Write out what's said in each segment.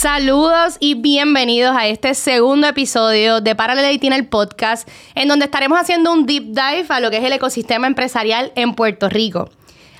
Saludos y bienvenidos a este segundo episodio de Paralel el podcast, en donde estaremos haciendo un deep dive a lo que es el ecosistema empresarial en Puerto Rico.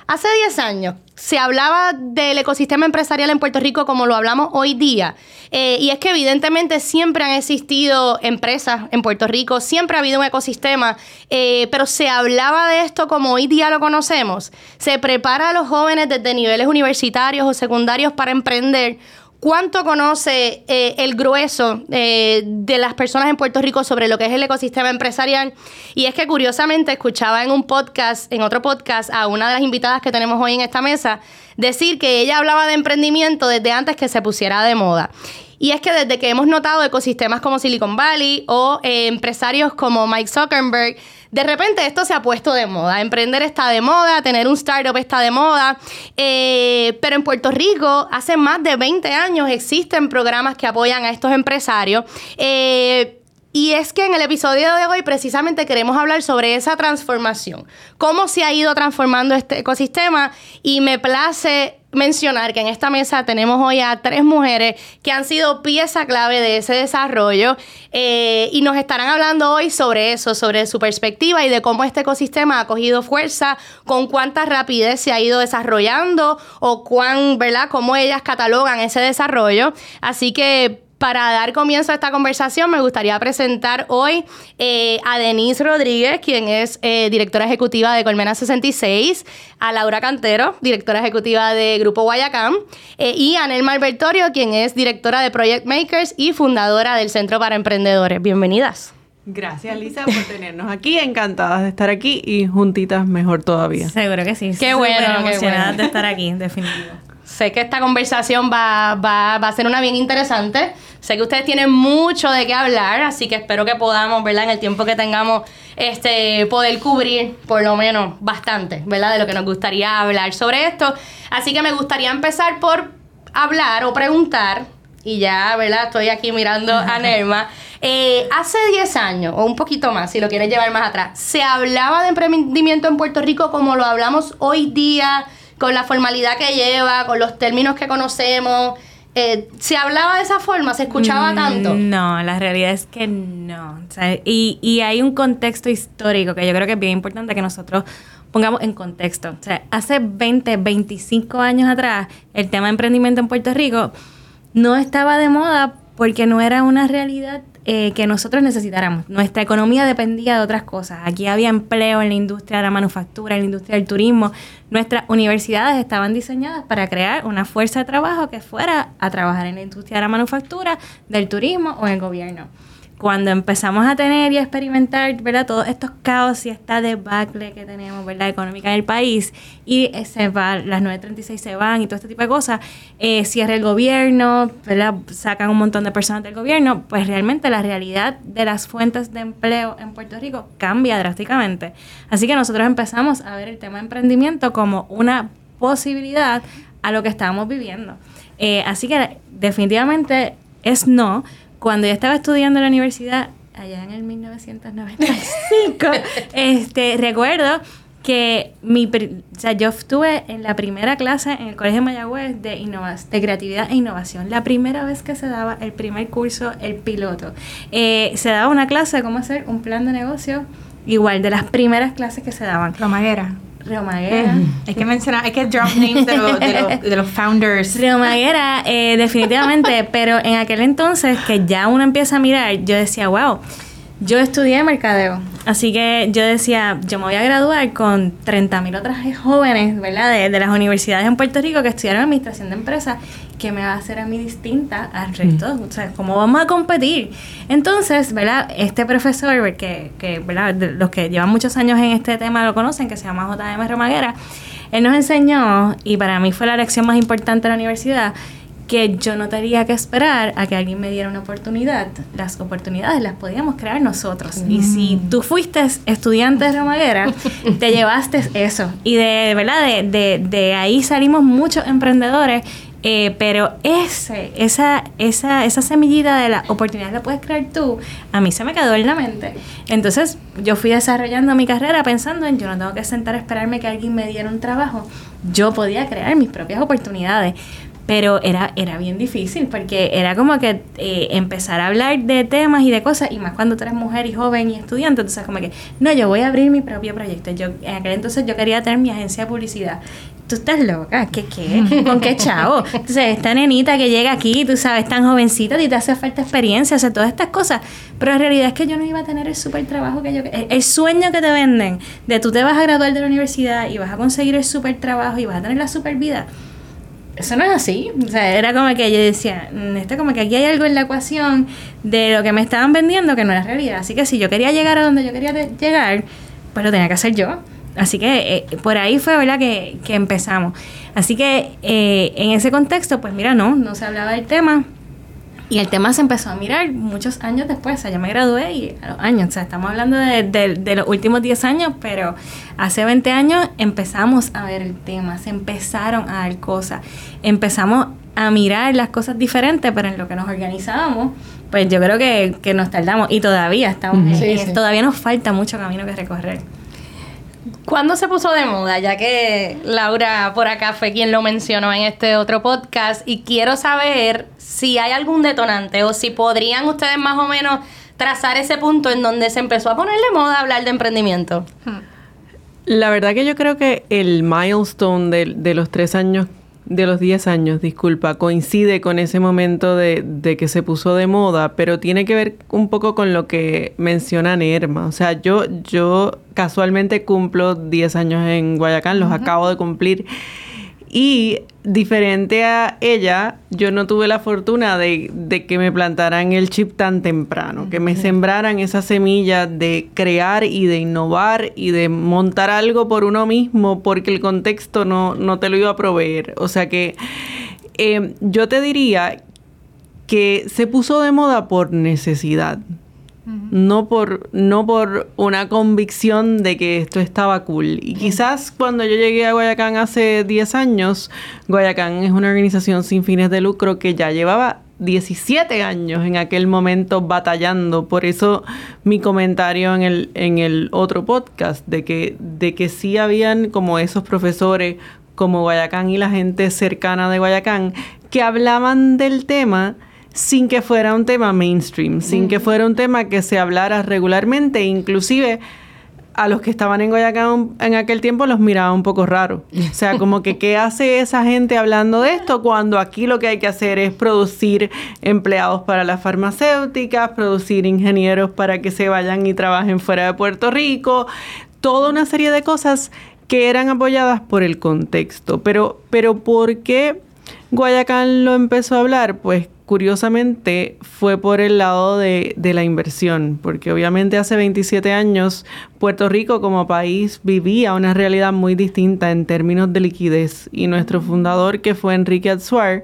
Hace 10 años se hablaba del ecosistema empresarial en Puerto Rico como lo hablamos hoy día. Eh, y es que evidentemente siempre han existido empresas en Puerto Rico, siempre ha habido un ecosistema, eh, pero se hablaba de esto como hoy día lo conocemos. Se prepara a los jóvenes desde niveles universitarios o secundarios para emprender ¿Cuánto conoce eh, el grueso eh, de las personas en Puerto Rico sobre lo que es el ecosistema empresarial? Y es que curiosamente escuchaba en un podcast, en otro podcast, a una de las invitadas que tenemos hoy en esta mesa, decir que ella hablaba de emprendimiento desde antes que se pusiera de moda. Y es que desde que hemos notado ecosistemas como Silicon Valley o eh, empresarios como Mike Zuckerberg, de repente esto se ha puesto de moda. Emprender está de moda, tener un startup está de moda. Eh, pero en Puerto Rico, hace más de 20 años existen programas que apoyan a estos empresarios. Eh, y es que en el episodio de hoy precisamente queremos hablar sobre esa transformación, cómo se ha ido transformando este ecosistema y me place mencionar que en esta mesa tenemos hoy a tres mujeres que han sido pieza clave de ese desarrollo eh, y nos estarán hablando hoy sobre eso, sobre su perspectiva y de cómo este ecosistema ha cogido fuerza, con cuánta rapidez se ha ido desarrollando o cuán, ¿verdad?, cómo ellas catalogan ese desarrollo. Así que para dar comienzo a esta conversación, me gustaría presentar hoy eh, a Denise Rodríguez, quien es eh, directora ejecutiva de Colmena 66, a Laura Cantero, directora ejecutiva de Grupo Guayacán, eh, y a Nelma Albertorio, quien es directora de Project Makers y fundadora del Centro para Emprendedores. Bienvenidas. Gracias, Lisa, por tenernos aquí. Encantadas de estar aquí y juntitas mejor todavía. Seguro que sí. Qué bueno. Emocionadas de estar aquí, definitivo. Sé que esta conversación va, va, va a ser una bien interesante. Sé que ustedes tienen mucho de qué hablar, así que espero que podamos, ¿verdad? En el tiempo que tengamos, este, poder cubrir por lo menos bastante, ¿verdad? De lo que nos gustaría hablar sobre esto. Así que me gustaría empezar por hablar o preguntar, y ya, ¿verdad? Estoy aquí mirando a Nerma. Eh, hace 10 años, o un poquito más, si lo quieres llevar más atrás, ¿se hablaba de emprendimiento en Puerto Rico como lo hablamos hoy día, con la formalidad que lleva, con los términos que conocemos? Eh, ¿Se hablaba de esa forma? ¿Se escuchaba mm, tanto? No, la realidad es que no. y, y hay un contexto histórico que yo creo que es bien importante que nosotros pongamos en contexto. O sea, hace 20, 25 años atrás, el tema de emprendimiento en Puerto Rico no estaba de moda porque no era una realidad eh, que nosotros necesitáramos. Nuestra economía dependía de otras cosas. Aquí había empleo en la industria de la manufactura, en la industria del turismo. Nuestras universidades estaban diseñadas para crear una fuerza de trabajo que fuera a trabajar en la industria de la manufactura, del turismo o en el gobierno cuando empezamos a tener y a experimentar, ¿verdad? Todos estos caos y esta debacle que tenemos, ¿verdad? Económica en el país y se va, las 936 se van y todo este tipo de cosas, eh, cierra el gobierno, ¿verdad? Sacan un montón de personas del gobierno, pues realmente la realidad de las fuentes de empleo en Puerto Rico cambia drásticamente. Así que nosotros empezamos a ver el tema de emprendimiento como una posibilidad a lo que estábamos viviendo. Eh, así que definitivamente es no, cuando yo estaba estudiando en la universidad, allá en el 1995, este, recuerdo que mi, o sea, yo estuve en la primera clase en el Colegio de Mayagüez de, de creatividad e innovación. La primera vez que se daba el primer curso, el piloto. Eh, se daba una clase de cómo hacer un plan de negocio, igual de las primeras clases que se daban. Romaguera. Maguera. Hay que mencionar, hay que drop names de, de, los founders. Maguera, eh, definitivamente, pero en aquel entonces que ya uno empieza a mirar, yo decía, wow, yo estudié mercadeo, así que yo decía, yo me voy a graduar con 30.000 otras jóvenes, ¿verdad? De, de, las universidades en Puerto Rico que estudiaron administración de empresas ¿qué me va a hacer a mí distinta al resto? O sea, ¿cómo vamos a competir? Entonces, ¿verdad? Este profesor, que, que ¿verdad? los que llevan muchos años en este tema lo conocen, que se llama J.M. Romaguera, él nos enseñó, y para mí fue la lección más importante de la universidad, que yo no tenía que esperar a que alguien me diera una oportunidad. Las oportunidades las podíamos crear nosotros. Y si mm. tú fuiste estudiante de Romaguera, te llevaste eso. Y de verdad, de, de, de ahí salimos muchos emprendedores eh, pero ese, esa, esa, esa semillita de la oportunidad la puedes crear tú, a mí se me quedó en la mente. Entonces yo fui desarrollando mi carrera pensando en yo no tengo que sentar a esperarme que alguien me diera un trabajo. Yo podía crear mis propias oportunidades. pero era, era bien difícil porque era como que eh, empezar a hablar de temas y de cosas, y más cuando tú eres mujer y joven y estudiante, entonces como que, no, yo voy a abrir mi propio proyecto. Yo, en aquel entonces yo quería tener mi agencia de publicidad. Tú estás loca, ¿qué qué? ¿Con qué chavo? Entonces, esta nenita que llega aquí, tú sabes, tan jovencita y te hace falta experiencia, hace todas estas cosas. Pero en realidad es que yo no iba a tener el super trabajo que yo... El, el sueño que te venden de tú te vas a graduar de la universidad y vas a conseguir el super trabajo y vas a tener la super vida eso no es así. O sea, era como que yo decía, mm, esto como que aquí hay algo en la ecuación de lo que me estaban vendiendo que no era realidad. Así que si yo quería llegar a donde yo quería llegar, pues lo tenía que hacer yo. Así que eh, por ahí fue, ¿verdad?, que, que empezamos. Así que eh, en ese contexto, pues mira, no, no se hablaba del tema. Y el tema se empezó a mirar muchos años después. O sea, yo me gradué y a los años, o sea, estamos hablando de, de, los últimos 10 años, pero hace 20 años empezamos a ver el tema, se empezaron a dar cosas, empezamos a mirar las cosas diferentes, pero en lo que nos organizábamos, pues yo creo que, que nos tardamos y todavía estamos, todavía nos falta mucho camino que recorrer. ¿Cuándo se puso de moda? Ya que Laura por acá fue quien lo mencionó en este otro podcast y quiero saber si hay algún detonante o si podrían ustedes más o menos trazar ese punto en donde se empezó a poner de moda hablar de emprendimiento. La verdad que yo creo que el milestone de, de los tres años de los 10 años, disculpa, coincide con ese momento de, de, que se puso de moda, pero tiene que ver un poco con lo que menciona Nerma. O sea, yo, yo casualmente cumplo 10 años en Guayacán, los acabo de cumplir. Y diferente a ella, yo no tuve la fortuna de, que me plantaran el chip tan temprano, que me sembraran esa semilla de crear y de innovar y de montar algo por uno mismo porque el contexto no, no te lo iba a proveer. O sea que eh, yo te diría que se puso de moda por necesidad no por, no por una convicción de que esto estaba cool. Y quizás cuando yo llegué a Guayacán hace 10 años, Guayacán es una organización sin fines de lucro que ya llevaba 17 años en aquel momento batallando. Por eso mi comentario en el, en el otro podcast, de que, de que sí habían como esos profesores como Guayacán y la gente cercana de Guayacán que hablaban del tema sin que fuera un tema mainstream, sin que fuera un tema que se hablara regularmente, inclusive a los que estaban en Guayacán en aquel tiempo los miraba un poco raro. O sea, como que qué hace esa gente hablando de esto cuando aquí lo que hay que hacer es producir empleados para las farmacéuticas, producir ingenieros para que se vayan y trabajen fuera de Puerto Rico, toda una serie de cosas que eran apoyadas por el contexto. Pero, pero ¿por qué Guayacán lo empezó a hablar? Pues curiosamente fue por el lado de, la inversión, porque obviamente hace 27 años Puerto Rico como país vivía una realidad muy distinta en términos de liquidez y nuestro fundador, que fue Enrique Azuar,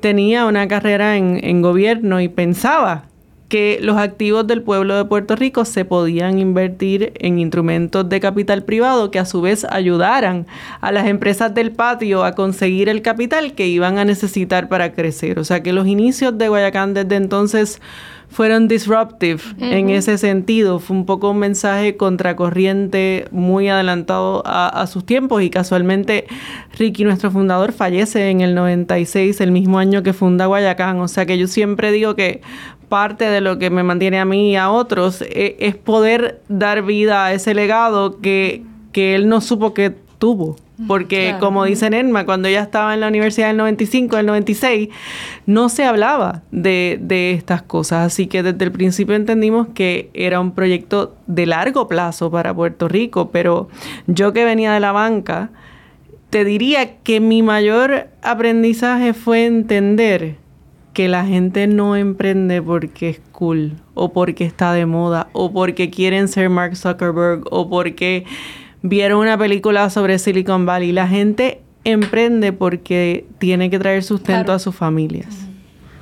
tenía una carrera en, en gobierno y pensaba que los activos del pueblo de Puerto Rico se podían invertir en instrumentos de capital privado que a su vez ayudaran a las empresas del patio a conseguir el capital que iban a necesitar para crecer. O sea que los inicios de Guayacán desde entonces fueron disruptive en ese sentido. Fue un poco un mensaje contracorriente muy adelantado a, a, sus tiempos y casualmente Ricky, nuestro fundador, fallece en el 96, el mismo año que funda Guayacán. O sea que yo siempre digo que parte de lo que me mantiene a mí y a otros e, es, poder dar vida a ese legado que, que él no supo que tuvo. Porque como dice Nerma, cuando ella estaba en la universidad del 95, del 96, no se hablaba de, de estas cosas. Así que desde el principio entendimos que era un proyecto de largo plazo para Puerto Rico. Pero yo que venía de la banca, te diría que mi mayor aprendizaje fue entender que la gente no emprende porque es cool o porque está de moda o porque quieren ser Mark Zuckerberg o porque vieron una película sobre Silicon Valley. La gente emprende porque tiene que traer sustento a sus familias.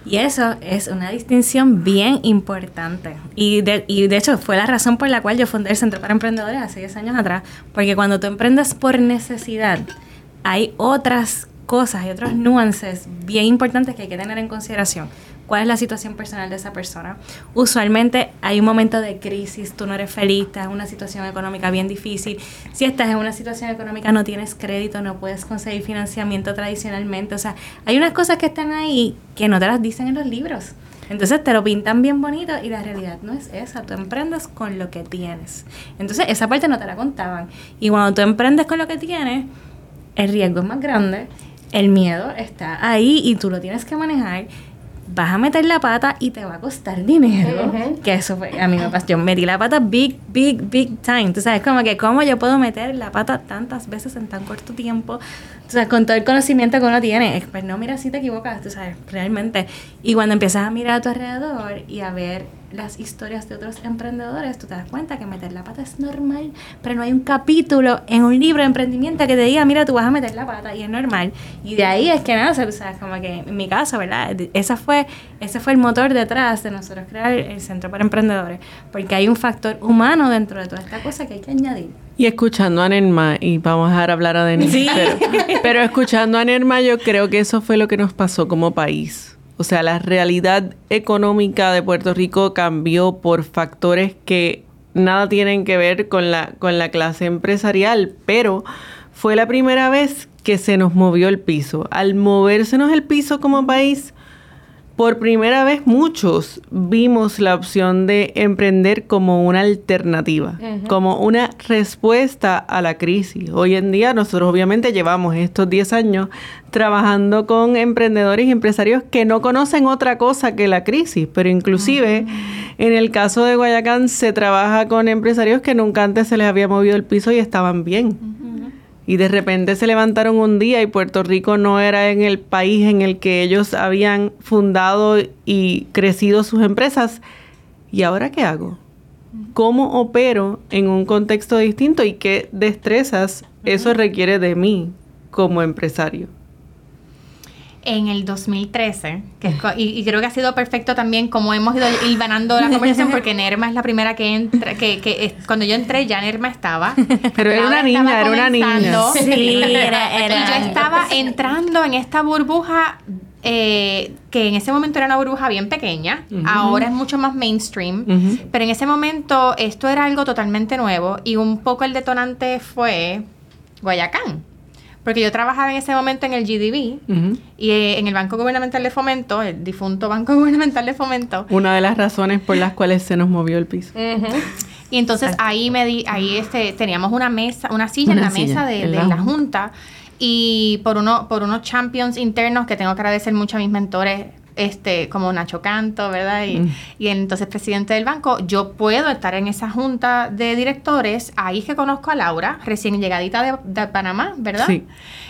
Y eso es una distinción bien importante. Y de, y de hecho fue la razón por la cual yo fundé el Centro para Emprendedores hace 10 años atrás. Porque cuando tú emprendes por necesidad, hay otras cosas, hay otros nuances bien importantes que hay que tener en consideración. ¿Cuál es la situación personal de esa persona? Usualmente hay un momento de crisis, tú no eres feliz, estás en una situación económica bien difícil. Si estás en una situación económica no tienes crédito, no puedes conseguir financiamiento tradicionalmente. O sea, hay unas cosas que están ahí que no te las dicen en los libros. Entonces te lo pintan bien bonito y la realidad no es esa. Tú emprendes con lo que tienes. Entonces esa parte no te la contaban. Y cuando tú emprendes con lo que tienes, el riesgo es más grande, el miedo está ahí y tú lo tienes que manejar vas a meter la pata y te va a costar dinero. Que eso fue, a mí me pasó. Yo metí la pata big, big, big time. Tú sabes, como que, ¿cómo yo puedo meter la pata tantas veces en tan corto tiempo? O sea, con todo el conocimiento que uno tiene. Pues no, mira, si te equivocas, tú sabes, realmente. Y cuando empiezas a mirar a tu alrededor y a ver las historias de otros emprendedores, tú te das cuenta que meter la pata es normal, pero no hay un capítulo en un libro de emprendimiento que te diga, mira, tú vas a meter la pata y es normal. Y de ahí es que nada, o sea, como que en mi caso, ¿verdad? Esa fue, ese fue el motor detrás de nosotros crear el Centro para Emprendedores, porque hay un factor humano dentro de toda esta cosa que hay que añadir. Y escuchando a Nerma, y vamos a dejar hablar a Denis, pero, pero escuchando a Nerma, yo creo que eso fue lo que nos pasó como país o sea, la realidad económica de Puerto Rico cambió por factores que nada tienen que ver con la, con la clase empresarial, pero fue la primera vez que se nos movió el piso. Al movérsenos el piso como país, por primera vez muchos vimos la opción de emprender como una alternativa, como una respuesta a la crisis. Hoy en día nosotros obviamente llevamos estos 10 años trabajando con emprendedores y empresarios que no conocen otra cosa que la crisis, pero inclusive en el caso de Guayacán se trabaja con empresarios que nunca antes se les había movido el piso y estaban bien y de repente se levantaron un día y Puerto Rico no era en el país en el que ellos habían fundado y crecido sus empresas. ¿Y ahora qué hago? ¿Cómo opero en un contexto distinto y qué destrezas eso requiere de mí como empresario? En el 2013, que y, creo que ha sido perfecto también como hemos ido ganando la conversación, porque Nerma es la primera que entra, que, que cuando yo entré ya Nerma estaba. Pero era una niña, era una niña. Sí, era, era, y yo estaba entrando en esta burbuja eh, que en ese momento era una burbuja bien pequeña, ahora es mucho más mainstream, pero en ese momento esto era algo totalmente nuevo y un poco el detonante fue Guayacán. Porque yo trabajaba en ese momento en el GDB y eh, en el Banco Gubernamental de Fomento, el difunto Banco Gubernamental de Fomento. Una de las razones por las cuales se nos movió el piso. Y entonces ahí me di, ahí este, teníamos una mesa, una silla en la mesa de, la Junta y por uno, por unos champions internos que tengo que agradecer mucho a mis mentores este, como Nacho Canto, ¿verdad? Y, mm. y, entonces presidente del banco, yo puedo estar en esa junta de directores, ahí que conozco a Laura, recién llegadita de, de Panamá, ¿verdad? Sí.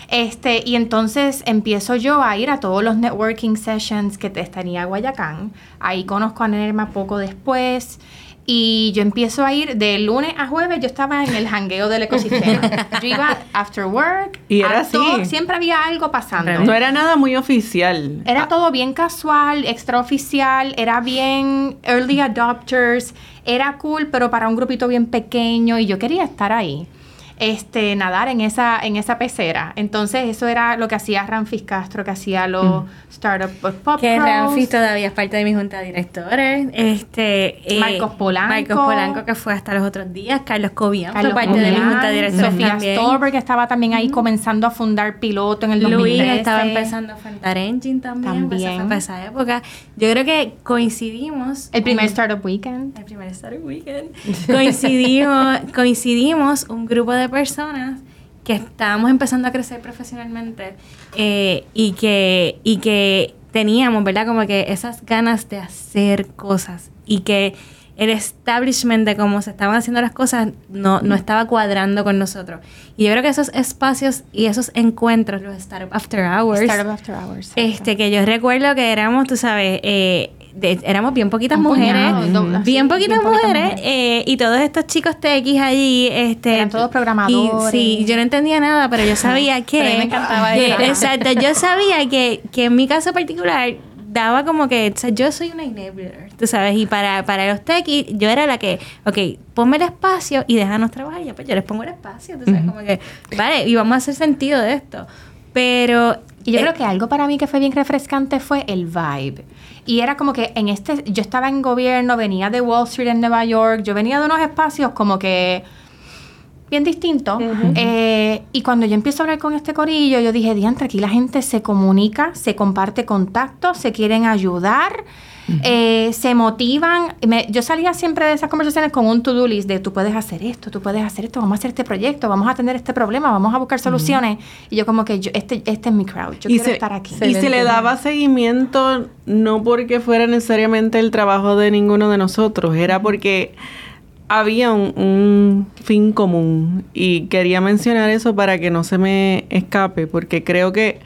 Este, y entonces empiezo yo a ir a todos los networking sessions que te estaría Guayacán. Ahí conozco a Nerma poco después. Y yo empiezo a ir de lunes a jueves, yo estaba en el jangueo del ecosistema. yo iba after work. Y era así. siempre había algo pasando. no era nada muy oficial. Era ah. todo bien casual, extraoficial, era bien early adopters, era cool, pero para un grupito bien pequeño y yo quería estar ahí este, nadar en esa, en esa pecera. Entonces, eso era lo que hacía Ramfis Castro, que hacía los mm. Startup Pop Que Ramfis todavía es parte de mi junta de directores. Este, eh, Marcos Polanco. Marcos Polanco, que fue hasta los otros días. Carlos Cobian fue parte de mi junta de directores Sofía Stolberg, que estaba también ahí comenzando a fundar piloto en el Luis estaba empezando a fundar Engine también. Pues, también. Pues, esa época. Yo creo que coincidimos. El primer Startup Weekend. El primer Startup Weekend. coincidimos, coincidimos un grupo de personas que estábamos empezando a crecer profesionalmente eh, y, que, y que teníamos, ¿verdad? Como que esas ganas de hacer cosas y que el establishment de cómo se estaban haciendo las cosas no, no estaba cuadrando con nosotros. Y yo creo que esos espacios y esos encuentros, los Startup After Hours, Startup After Hours este, que yo recuerdo que éramos, tú sabes, eh, éramos bien poquitas mujeres, bien poquitas mujeres, eh, y todos estos chicos TX allí, este, eran todos programadores. sí, yo no entendía nada, pero yo sabía que, me encantaba exacto, yo sabía que, que en mi caso particular daba como que, o sea, yo soy una enabler, tú sabes, y para, para los techies yo era la que, ok, ponme el espacio y déjanos trabajar, y pues yo les pongo el espacio, tú sabes, como que, vale, y vamos a hacer sentido de esto. Pero Y yo eh, creo que algo para mí que fue bien refrescante fue el vibe. Y era como que en este, yo estaba en gobierno, venía de Wall Street en Nueva York, yo venía de unos espacios como que bien distintos. Eh, y cuando yo empiezo a hablar con este corillo, yo dije, diantre, aquí la gente se comunica, se comparte contactos, se quieren ayudar. Eh, se motivan. Me- yo salía siempre de esas conversaciones con un to-do list de tú puedes hacer esto, tú puedes hacer esto, vamos a hacer este proyecto, vamos a tener este problema, vamos a buscar soluciones. Y yo como que yo, este, este es mi crowd, yo quiero estar aquí. Y se le daba seguimiento no porque fuera necesariamente el trabajo de ninguno de nosotros, era porque había un, un fin común y quería mencionar eso para que no se me escape, porque creo que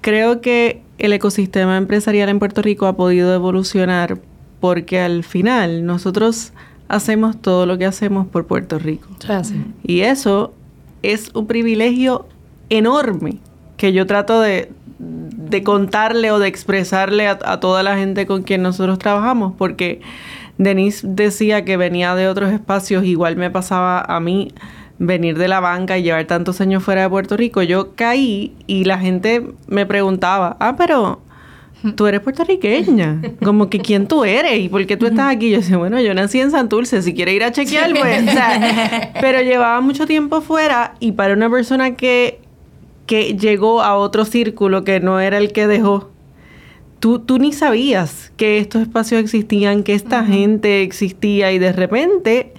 creo que el ecosistema empresarial en Puerto Rico ha podido evolucionar porque al final nosotros hacemos todo lo que hacemos por Puerto Rico. Y eso es un privilegio enorme que yo trato de, de contarle o de expresarle a, a toda la gente con quien nosotros trabajamos, porque Denise decía que venía de otros espacios, igual me pasaba a mí venir de la banca y llevar tantos años fuera de Puerto Rico. Yo caí y la gente me preguntaba, ah, pero tú eres puertorriqueña. Como que quién tú eres y por qué tú estás aquí. Yo decía, bueno, yo nací en Santurce, si quiere ir a chequear, pues. o sea, pero llevaba mucho tiempo fuera y para una persona que, que llegó a otro círculo que no era el que dejó, tú, tú ni sabías que estos espacios existían, que esta gente existía y de repente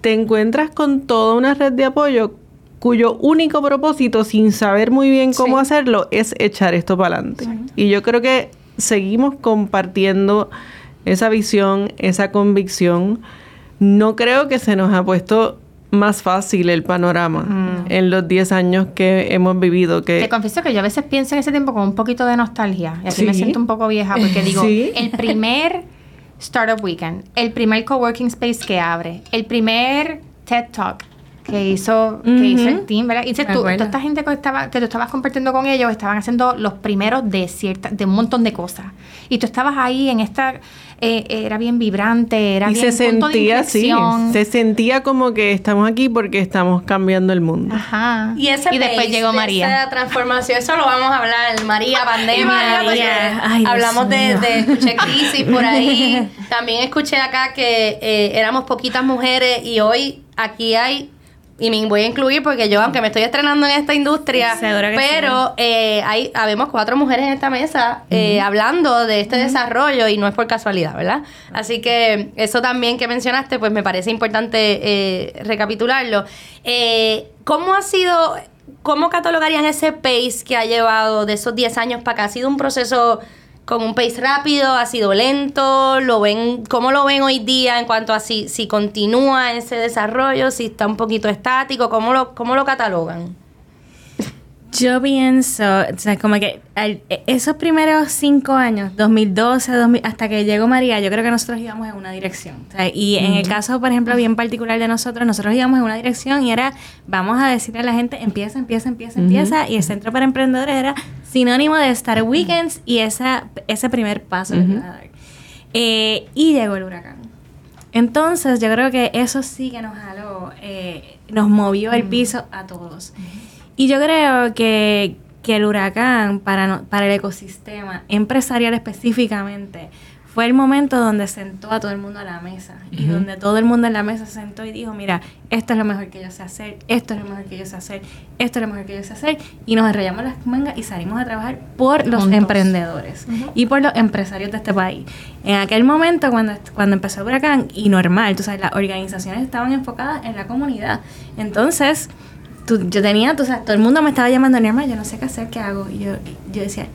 te encuentras con toda una red de apoyo cuyo único propósito, sin saber muy bien cómo hacerlo, es echar esto para adelante. Y yo creo que seguimos compartiendo esa visión, esa convicción. No creo que se nos ha puesto más fácil el panorama en los 10 años que hemos vivido. Que Te confieso que yo a veces pienso en ese tiempo con un poquito de nostalgia. Y aquí me Sí. siento un poco vieja porque digo, Sí. el primer Startup Weekend, el primer coworking space que abre, el primer TED Talk que hizo, que hizo el team, ¿verdad? Y dices tú, toda esta gente que, estaba, que tú estabas compartiendo con ellos estaban haciendo los primeros de cierta, de un montón de cosas. Y tú estabas ahí en esta, eh, era bien vibrante, era y bien se sentía así, inflexión. se sentía como que estamos aquí porque estamos cambiando el mundo. Ajá. Y, ese después base llegó de María. Esa transformación, eso lo vamos a hablar. María, pandemia. María, ay, hablamos de- escuché crisis por ahí. También escuché acá que eh, éramos poquitas mujeres y hoy aquí hay. Y me voy a incluir porque yo, aunque me estoy estrenando en esta industria, Seguro que pero eh, hay, habemos cuatro mujeres en esta mesa eh, hablando de este desarrollo y no es por casualidad, ¿verdad? Así que eso también que mencionaste, pues me parece importante eh, recapitularlo. ¿Cómo ha sido, cómo catalogarían ese pace que ha llevado de esos 10 años para acá? ¿Ha sido un proceso con un pace rápido? ¿Ha sido lento? ¿Lo ven, ¿Cómo lo ven hoy día en cuanto a si, si continúa ese desarrollo, si está un poquito estático? ¿Cómo lo, cómo lo catalogan? Yo pienso, o sea, como que al- e- esos primeros cinco años, 2012, 2000, hasta que llegó María, yo creo que nosotros íbamos en una dirección. O sea, y en el caso, por ejemplo, bien particular de nosotros, nosotros íbamos en una dirección y era, vamos a decirle a la gente, empieza, empieza, empieza, empieza. Y el Centro para Emprendedores era sinónimo de Star Weekends y esa, ese primer paso que iba a dar. Eh, y llegó el huracán. Entonces, yo creo que eso sí que nos jaló, eh, nos movió el piso a todos. Y yo creo que, que el huracán para, no- para el ecosistema empresarial específicamente fue el momento donde sentó a todo el mundo a la mesa y donde todo el mundo en la mesa se sentó y dijo, mira, esto es lo mejor que yo sé hacer, esto es lo mejor que yo sé hacer, esto es lo mejor que yo sé hacer y nos arrollamos las mangas y salimos a trabajar por los Juntos. emprendedores y por los empresarios de este país. En aquel momento cuando, cuando empezó el huracán y normal, tú sabes, las organizaciones estaban enfocadas en la comunidad. Entonces, tú- yo tenía, tú sabes, todo el mundo me estaba llamando, Norma, yo no sé qué hacer, qué hago. Y yo, yo decía,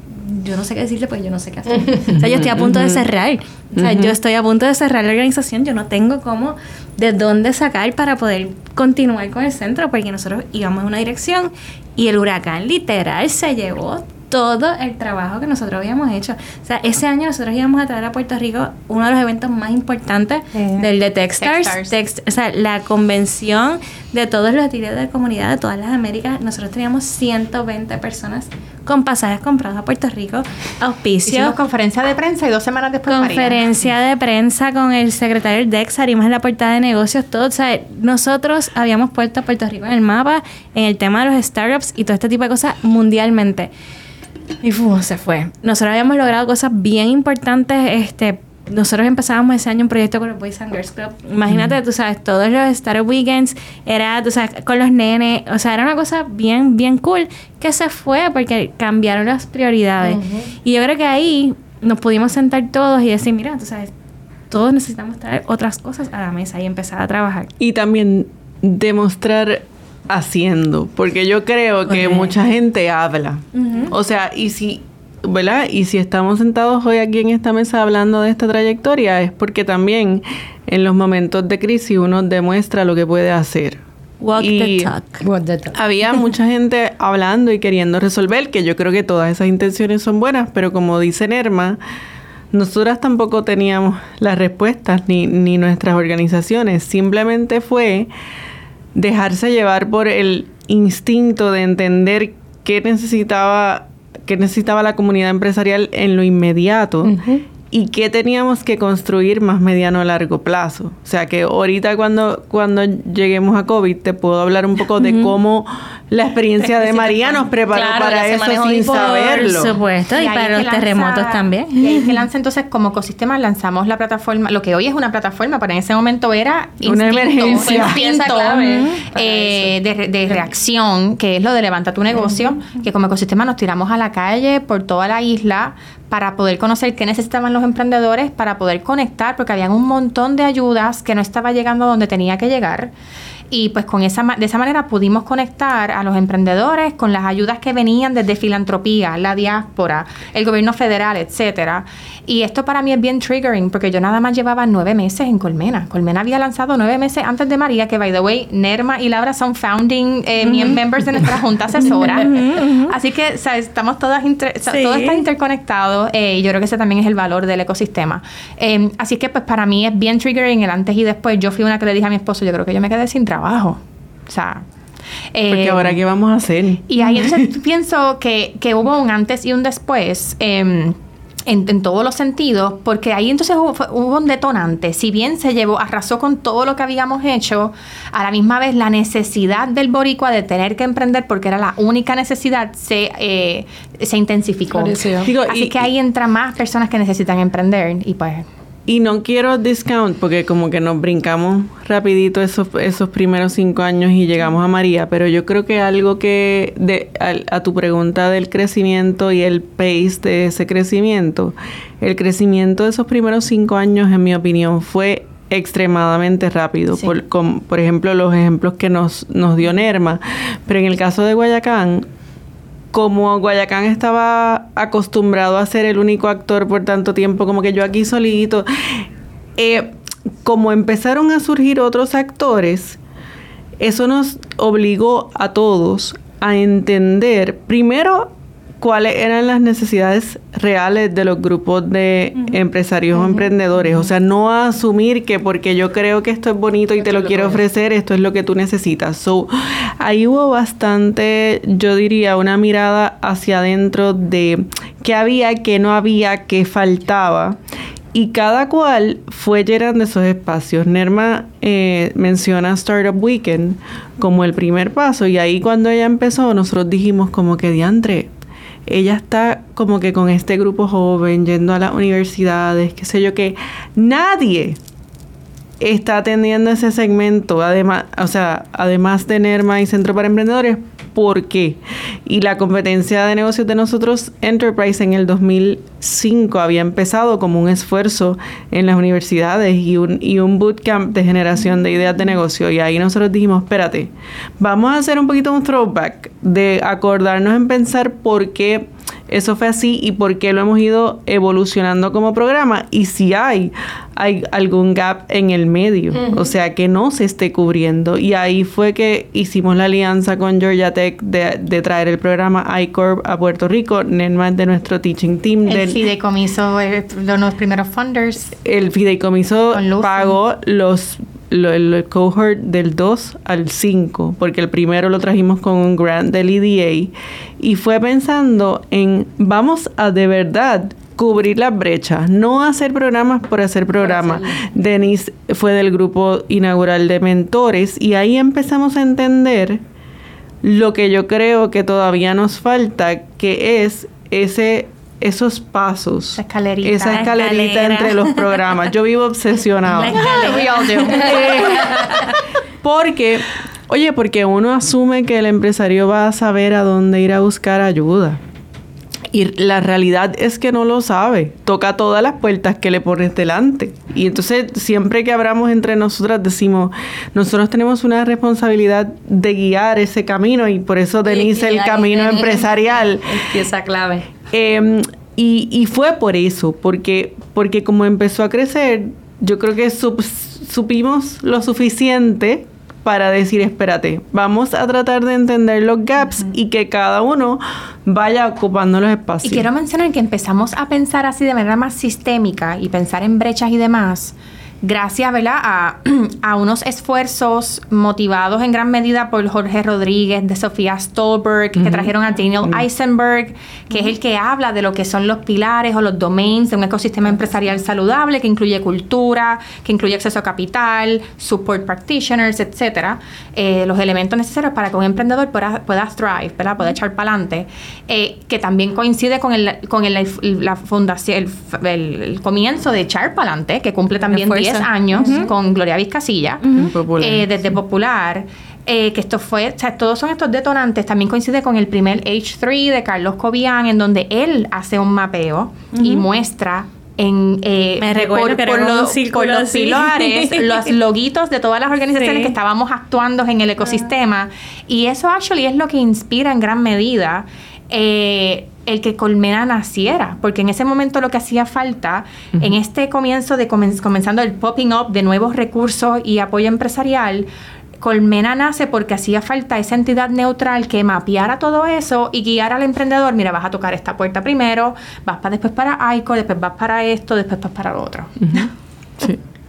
yo no sé qué decirle, pues yo no sé qué hacer. o sea, yo estoy a punto de cerrar. O sea, yo estoy a punto de cerrar la organización, yo no tengo cómo, de dónde sacar para poder continuar con el centro, porque nosotros íbamos en una dirección y el huracán literal se llevó todo el trabajo que nosotros habíamos hecho. O sea, ese año nosotros íbamos a traer a Puerto Rico uno de los eventos más importantes Eh, del de Techstars. Techstars. Text- o sea, la convención de todos los líderes de comunidad de todas las Américas. Nosotros teníamos 120 personas con pasajes comprados a Puerto Rico, auspicio. Hicimos conferencia de prensa y dos semanas después María. Conferencia de prensa con el secretario del DEX, salimos en la portada de negocios, todo. O sea, nosotros habíamos puesto a Puerto Rico en el mapa, en el tema de los startups y todo este tipo de cosas mundialmente. Y fu, se fue. Nosotros habíamos logrado cosas bien importantes. Este, nosotros empezábamos ese año un proyecto con los Boys and Girls Club. Imagínate, tú sabes, todos los Startup Weekends era, tú sabes, con los nenes. O sea, era una cosa bien, bien cool que se fue porque cambiaron las prioridades. Y yo creo que ahí nos pudimos sentar todos y decir, mira, tú sabes, todos necesitamos traer otras cosas a la mesa y empezar a trabajar. Y también demostrar haciendo, porque yo creo que mucha gente habla. O sea, y si, ¿verdad? Y si estamos sentados hoy aquí en esta mesa hablando de esta trayectoria, es porque también en los momentos de crisis uno demuestra lo que puede hacer. Walk Y- the talk. What the talk. Había mucha gente hablando y queriendo resolver, que yo creo que todas esas intenciones son buenas, pero como dice Nerma, nosotras tampoco teníamos las respuestas ni, ni nuestras organizaciones. Simplemente fue dejarse llevar por el instinto de entender qué necesitaba, qué necesitaba la comunidad empresarial en lo inmediato y qué teníamos que construir más mediano a largo plazo. O sea que ahorita cuando, cuando lleguemos a COVID te puedo hablar un poco de cómo la experiencia de María nos preparó Claro, para eso sin por saberlo. Por supuesto, y, para los lanza- terremotos también. Y ahí es que lanza entonces como ecosistema lanzamos la plataforma, lo que hoy es una plataforma, pero en ese momento era Una emergencia. fue Pieza instinto, clave eh, de, re- de reacción, que es lo de levanta tu negocio, que como ecosistema nos tiramos a la calle por toda la isla para poder conocer qué necesitaban los emprendedores, para poder conectar, porque habían un montón de ayudas que no estaba llegando donde tenía que llegar. Y pues con esa de esa manera pudimos conectar a los emprendedores con las ayudas que venían desde filantropía, la diáspora, el gobierno federal, etcétera. Y esto para mí es bien triggering porque yo nada más llevaba nueve meses en Colmena. Colmena había lanzado nueve meses antes de María, que by the way, Nerma y Laura son founding eh, members de nuestra junta asesora. Así que ¿sabes? estamos todas inter- o Sí. todo está interconectado eh, y yo creo que ese también es el valor del ecosistema. Eh, así que pues para mí es bien triggering el antes y después. Yo fui una que le dije a mi esposo, yo creo que yo me quedé sin trabajo. O sea... Porque eh, ahora qué vamos a hacer. y ahí entonces pienso que, que hubo un antes y un después. em, en, en todos los sentidos, porque ahí entonces hubo, hubo un detonante. Si bien se llevó, arrasó con todo lo que habíamos hecho, a la misma vez la necesidad del boricua de tener que emprender, porque era la única necesidad, se, eh, se intensificó. Digo, Así y- que ahí entran más personas que necesitan emprender y pues Y no quiero discount porque como que nos brincamos rapidito esos, esos primeros cinco años y llegamos a María, pero yo creo que algo que de, al- a, tu pregunta del crecimiento y el pace de ese crecimiento, el crecimiento de esos primeros cinco años en mi opinión fue extremadamente rápido. Sí. Por, com- por ejemplo, los ejemplos que nos, nos dio Nerma, pero en el caso de Guayacán, como Guayacán estaba acostumbrado a ser el único actor por tanto tiempo, como que yo aquí solito, eh, como empezaron a surgir otros actores, eso nos obligó a todos a entender primero cuáles eran las necesidades reales de los grupos de empresarios o emprendedores. O sea, no asumir que porque yo creo que esto es bonito y te lo quiero ofrecer, esto es lo que tú necesitas. So, ahí hubo bastante, yo diría, una mirada hacia adentro de qué había, qué no había, qué faltaba. Y cada cual fue llenando esos espacios. Nerma eh, menciona Startup Weekend como el primer paso y ahí cuando ella empezó nosotros dijimos como que diantre, ella está como que con este grupo joven yendo a las universidades, qué sé yo, que nadie está atendiendo ese segmento, además, o sea, además de Nerma y Centro para Emprendedores, ¿por qué? Y la competencia de negocios de nosotros, Enterprise, en el 2005 había empezado como un esfuerzo en las universidades y un, y un bootcamp de generación de ideas de negocio. Y ahí nosotros dijimos, espérate, vamos a hacer un poquito un throwback de acordarnos en pensar por qué eso fue así y por qué lo hemos ido evolucionando como programa y si hay, hay algún gap en el medio, o sea, que no se esté cubriendo. Y ahí fue que hicimos la alianza con Georgia Tech de, traer el programa iCorp a Puerto Rico, Nenma de nuestro teaching team. El fideicomiso de los primeros funders. El fideicomiso pagó los el cohort del 2 al 5, porque el primero lo trajimos con un grant del EDA, y fue pensando en vamos a de verdad cubrir las brechas, no hacer programas por hacer programas. Denise fue del grupo inaugural de mentores y ahí empezamos a entender lo que yo creo que todavía nos falta, que es ese esos pasos, esa escalerita, esa escalerita entre los programas. Yo vivo obsesionado. porque, oye, porque uno asume que el empresario va a saber a dónde ir a buscar ayuda. Y la realidad es que no lo sabe. Toca todas las puertas que le pones delante. Y entonces, siempre que hablamos entre nosotras, decimos, nosotros tenemos una responsabilidad de guiar ese camino y por eso Denise el camino empresarial. Esa clave. Em, y, fue por eso, porque, porque como empezó a crecer, yo creo que supimos lo suficiente para decir, espérate, vamos a tratar de entender los gaps y que cada uno vaya ocupando los espacios. Y quiero mencionar que empezamos a pensar así de manera más sistémica y pensar en brechas y demás gracias ¿verdad? A, a, unos esfuerzos motivados en gran medida por Jorge Rodríguez, de Sofía Stolberg, que trajeron a Daniel Eisenberg, que es el que habla de lo que son los pilares o los domains de un ecosistema empresarial saludable, que incluye cultura, que incluye acceso a capital, support practitioners, etcétera, eh, los elementos necesarios para que un emprendedor pueda, pueda thrive, ¿verdad? pueda echar para adelante, eh, que también coincide con el, con el, la fundación, el, comienzo de echar para adelante, que cumple también 10 años con Gloria Vizcasilla, eh, desde Popular. Eh, que esto fue, o sea, todos son estos detonantes, también coincide con el primer H3 de Carlos Cobian, en donde él hace un mapeo y muestra en eh, Me por, que por, los, los pilares, los loguitos de todas las organizaciones que estábamos actuando en el ecosistema. Y eso actually es lo que inspira en gran medida eh, el que Colmena naciera, porque en ese momento lo que hacía falta, en este comienzo de comenzando el popping up de nuevos recursos y apoyo empresarial, Colmena nace porque hacía falta esa entidad neutral que mapeara todo eso y guiara al emprendedor, mira, vas a tocar esta puerta primero, vas para después para ICO, después vas para esto, después vas para lo otro.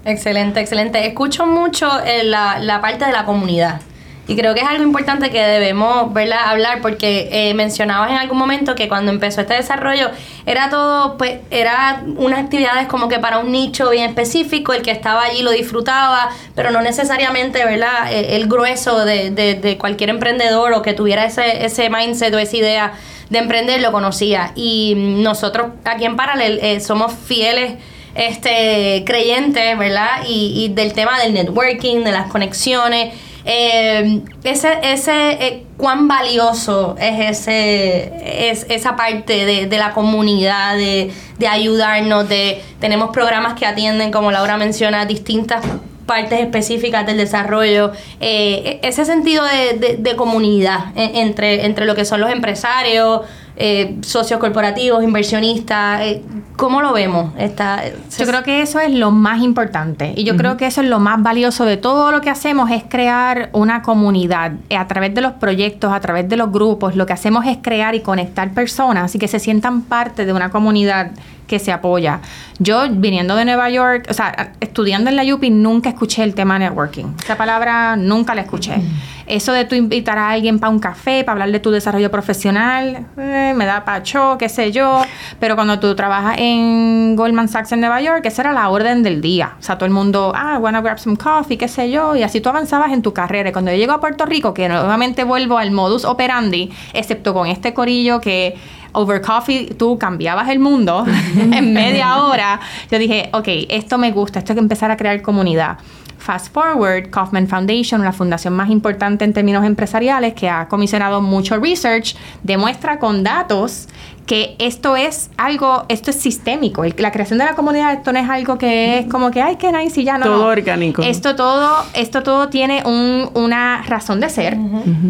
Excelente, excelente. Escucho mucho eh, la, la parte de la comunidad. Y creo que es algo importante que debemos ¿verdad? hablar porque eh, mencionabas en algún momento que cuando empezó este desarrollo era todo, pues, era unas actividades como que para un nicho bien específico, el que estaba allí lo disfrutaba, pero no necesariamente, ¿verdad? Eh, el grueso de, de, cualquier emprendedor o que tuviera ese, ese mindset o esa idea de emprender lo conocía. Y nosotros aquí en Paralel eh, somos fieles este creyentes, ¿verdad? Y, y del tema del networking, de las conexiones eh, ese, ese eh, cuán valioso es ese es esa parte de, la comunidad, de, ayudarnos, de tenemos programas que atienden, como Laura menciona, distintas partes específicas del desarrollo, eh, ese sentido de, de comunidad entre, entre lo que son los empresarios, eh, socios corporativos, inversionistas. Eh, ¿Cómo lo vemos? yo creo que eso es lo más importante y yo creo que eso es lo más valioso de todo lo que hacemos es crear una comunidad eh, a través de los proyectos, a través de los grupos. Lo que hacemos es crear y conectar personas y que se sientan parte de una comunidad que se apoya. Yo, viniendo de Nueva York, o sea, estudiando en la UPI, nunca escuché el tema networking. Esa palabra nunca la escuché. Eso de tú invitar a alguien para un café, para hablar de tu desarrollo profesional, eh, me da pacho, qué sé yo. Pero cuando tú trabajas en Goldman Sachs en Nueva York, esa era la orden del día. O sea, todo el mundo, ah, wanna grab some coffee, qué sé yo. Y así tú avanzabas en tu carrera. Y cuando yo llego a Puerto Rico, que nuevamente vuelvo al modus operandi, excepto con este corillo que over coffee tú cambiabas el mundo en media hora, yo dije, ok, esto me gusta, esto hay que empezar a crear comunidad. Fast Forward, Kaufman Foundation, la fundación más importante en términos empresariales que ha comisionado mucho research, demuestra con datos que esto es algo, esto es sistémico. la creación de la comunidad, esto no es algo que es como que, ay, qué nice y ya no. Todo orgánico. Esto todo, esto todo tiene un, una razón de ser.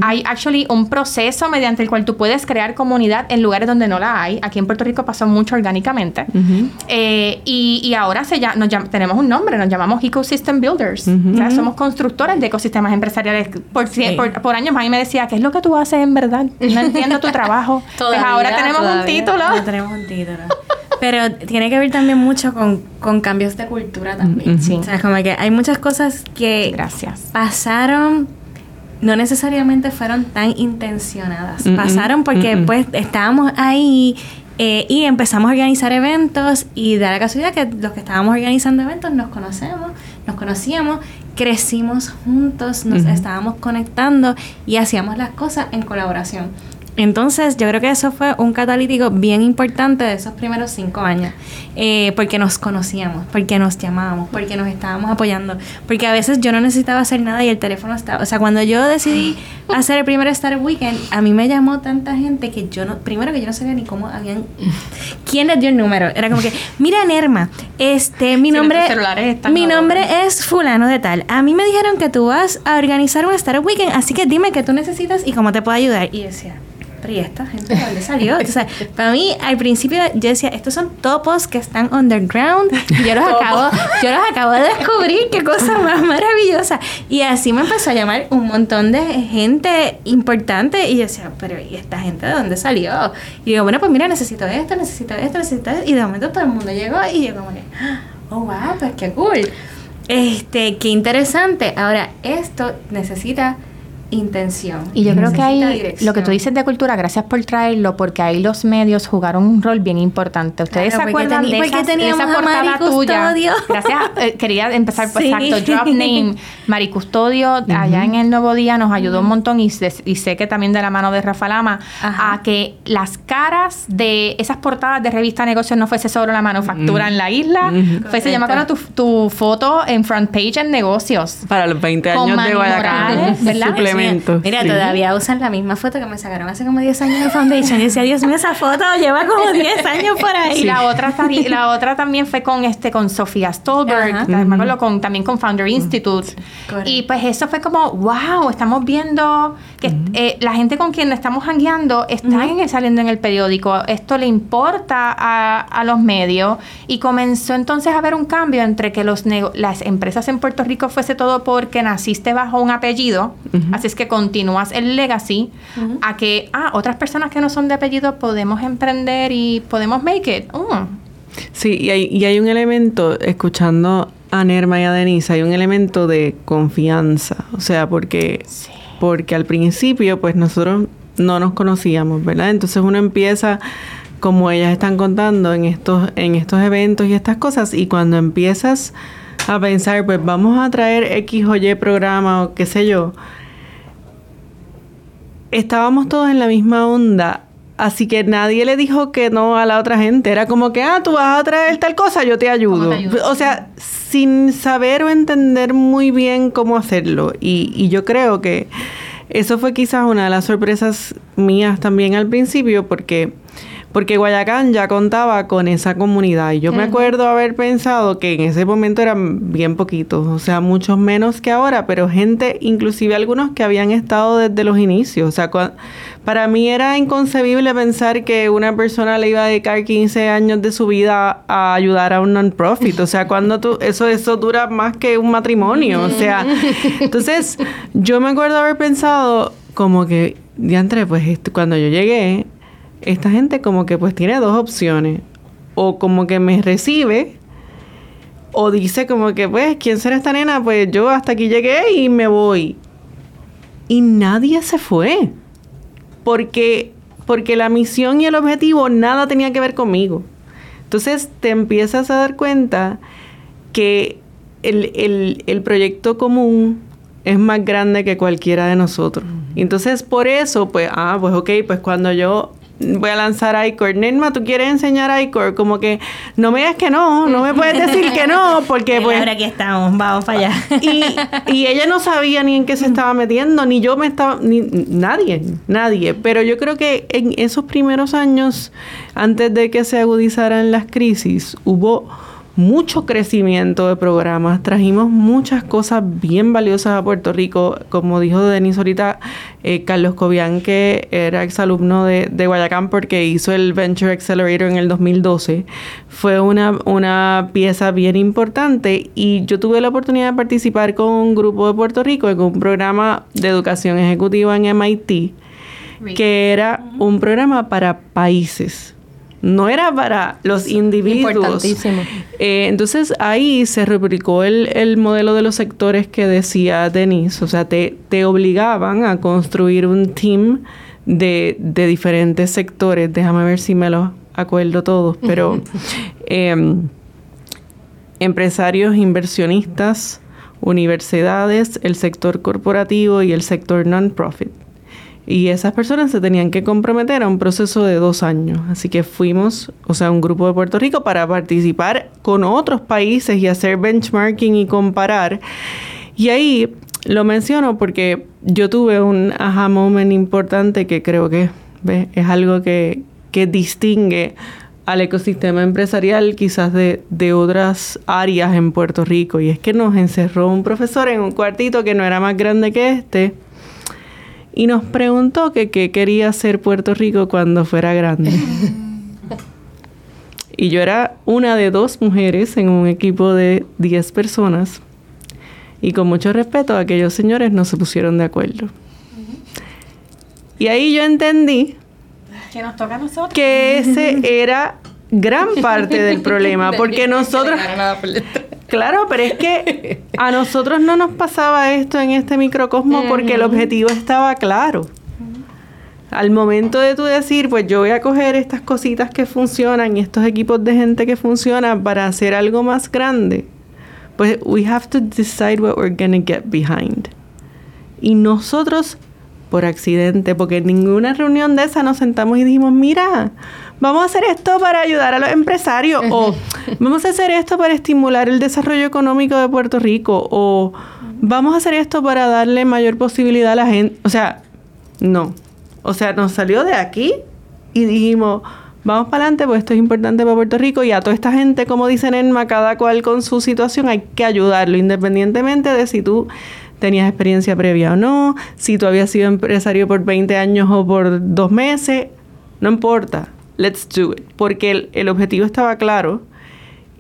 Hay actually un proceso mediante el cual tú puedes crear comunidad en lugares donde no la hay. Aquí en Puerto Rico pasó mucho orgánicamente. Eh, y, y ahora se ya, nos llam- tenemos un nombre, nos llamamos Ecosystem Builders. O sea, somos constructores de ecosistemas empresariales. Por, Sí. por, por años, mí me decía, ¿qué es lo que tú haces en verdad? No entiendo tu trabajo. pues ahora tenemos un título. No tenemos un título. Pero tiene que ver también mucho con, con cambios de cultura también. Sí. O sea, como que hay muchas cosas que Gracias. pasaron, no necesariamente fueron tan intencionadas. Pasaron porque mm-mm. pues estábamos ahí eh, y empezamos a organizar eventos y da la casualidad que los que estábamos organizando eventos nos conocemos, nos conocíamos, crecimos juntos, nos estábamos conectando y hacíamos las cosas en colaboración. Entonces, yo creo que eso fue un catalítico bien importante de esos primeros cinco años, eh, porque nos conocíamos, porque nos llamábamos, porque nos estábamos apoyando, porque a veces yo no necesitaba hacer nada y el teléfono estaba, o sea, cuando yo decidí hacer el primer Star Weekend, a mí me llamó tanta gente que yo no, primero que yo no sabía ni cómo habían, quién les dio el número, era como que, mira Nerma, este, mi nombre, mi ahora. nombre es fulano de tal, a mí me dijeron que tú vas a organizar un Star Weekend, así que dime qué tú necesitas y cómo te puedo ayudar, y decía, pero ¿y esta gente de dónde salió? O sea, para mí, al principio, yo decía, estos son topos que están underground. Y yo los acabo, yo los acabo de descubrir, qué cosa más maravillosa. Y así me empezó a llamar un montón de gente importante. Y yo decía, pero ¿y esta gente de dónde salió? Y digo, bueno, pues mira, necesito esto, necesito esto, necesito esto. Y de momento todo el mundo llegó y yo como que, oh, wow, pues qué cool. Este, qué interesante. Ahora, esto necesita intención. Y yo creo que ahí, dirección. lo que tú dices de cultura, gracias por traerlo, porque ahí los medios jugaron un rol bien importante. ¿Ustedes Claro, se porque acuerdan de, esas- esa a portada tuya? Gracias, eh, quería empezar, pues, Sí. exacto, drop name. Mari Custodio, allá en el Nuevo Día, nos ayudó un montón y, sé- y sé que también de la mano de Rafa Lama, Ajá. a que las caras de esas portadas de revista Negocios no fuese solo la manufactura en la isla, fuese, acuerdo tu, tu foto en front page en Negocios. Para los 20 Con años de Guayacán. Morales, ¿verdad? Mira, sí. todavía usan la misma foto que me sacaron hace como 10 años en Foundation. Y decía, Dios mío, esa foto lleva como 10 años por ahí. Y la otra, tari- la otra también fue con este con Sofía Stolberg, Ajá. acuerdo con, también con Founder Institute. Correcto. Y pues eso fue como, wow, estamos viendo que eh, la gente con quien estamos hangueando está en el- saliendo en el periódico. Esto le importa a, a los medios. Y comenzó entonces a haber un cambio entre que los las empresas en Puerto Rico fuese todo porque naciste bajo un apellido, así es que continúas el legacy, a que, ah, otras personas que no son de apellido podemos emprender y podemos make it. Mm. Sí, y hay, y hay un elemento, escuchando a Nerma y a Denise, hay un elemento de confianza. O sea, porque, porque al principio, pues nosotros no nos conocíamos, ¿verdad? Entonces uno empieza, como ellas están contando, en estos, en estos eventos y estas cosas, y cuando empiezas a pensar, pues vamos a traer X o Y programa o qué sé yo, estábamos todos en la misma onda. Así que nadie le dijo que no a la otra gente. Era como que, ah, tú vas a traer tal cosa, yo te ayudo. te ayudo? O sea, sin saber o entender muy bien cómo hacerlo. Y, y yo creo que eso fue quizás una de las sorpresas mías también al principio, porque, porque Guayacán ya contaba con esa comunidad. Y yo me acuerdo haber pensado que en ese momento eran bien poquitos, o sea, muchos menos que ahora, pero gente, inclusive algunos que habían estado desde los inicios. O sea, para mí era inconcebible pensar que una persona le iba a dedicar 15 años de su vida a ayudar a un non-profit. O sea, cuando tú, eso, eso dura más que un matrimonio. O sea, entonces yo me acuerdo haber pensado como que, diantre, pues esto- cuando yo llegué, esta gente como que pues tiene dos opciones. O como que me recibe, o dice como que pues, ¿quién será esta nena? Pues yo hasta aquí llegué y me voy. Y nadie se fue. Porque, porque la misión y el objetivo nada tenía que ver conmigo. Entonces te empiezas a dar cuenta que el, el- el proyecto común es más grande que cualquiera de nosotros. Y entonces por eso, pues, ah, pues ok, pues cuando yo voy a lanzar iCore, Nerma, ¿tú quieres enseñar iCore? Como que no me digas que no, no me puedes decir que no, porque pues... Ahora aquí estamos, vamos para allá. Y, y ella no sabía ni en qué se estaba metiendo, ni yo me estaba, ni nadie, nadie. Pero yo creo que en esos primeros años, antes de que se agudizaran las crisis, hubo mucho crecimiento de programas, trajimos muchas cosas bien valiosas a Puerto Rico, como dijo Denis ahorita, eh, Carlos Cobian, que era exalumno de, de Guayacán porque hizo el Venture Accelerator en el 2012, fue una, una pieza bien importante. Y yo tuve la oportunidad de participar con un grupo de Puerto Rico en un programa de educación ejecutiva en MIT, que era un programa para países no era para los individuos. Importantísimo. Eh, entonces ahí se replicó el, el, modelo de los sectores que decía Denise, o sea, te, te obligaban a construir un team de, de, diferentes sectores, déjame ver si me los acuerdo todos, pero eh, empresarios, inversionistas, universidades, el sector corporativo y el sector non-profit. Y esas personas se tenían que comprometer a un proceso de dos años. Así que fuimos, o sea, un grupo de Puerto Rico para participar con otros países y hacer benchmarking y comparar. Y ahí lo menciono porque yo tuve un aha moment importante que creo que ¿ves? es algo que, que distingue al ecosistema empresarial quizás de, de, otras áreas en Puerto Rico. Y es que nos encerró un profesor en un cuartito que no era más grande que este y nos preguntó que qué quería hacer Puerto Rico cuando fuera grande. y yo era una de dos mujeres en un equipo de 10 personas. Y con mucho respeto, aquellos señores no se pusieron de acuerdo. Y ahí yo entendí que nos toca a nosotros. Que ese era gran parte del problema, porque nosotros... Claro, pero es que a nosotros no nos pasaba esto en este microcosmo porque el objetivo estaba claro. Al momento de tú decir, pues yo voy a coger estas cositas que funcionan y estos equipos de gente que funcionan para hacer algo más grande, pues we have to decide what we're gonna get behind. Y nosotros, por accidente, porque en ninguna reunión de esa nos sentamos y dijimos, mira, vamos a hacer esto para ayudar a los empresarios o vamos a hacer esto para estimular el desarrollo económico de Puerto Rico o vamos a hacer esto para darle mayor posibilidad a la gente. O sea, no. O sea, nos salió de aquí y dijimos, vamos para adelante, pues esto es importante para Puerto Rico y a toda esta gente, como dicen Enma, cada cual con su situación, hay que ayudarlo, independientemente de si tú tenías experiencia previa o no, si tú habías sido empresario por 20 años o por dos meses, no importa let's do it. Porque el, el, objetivo estaba claro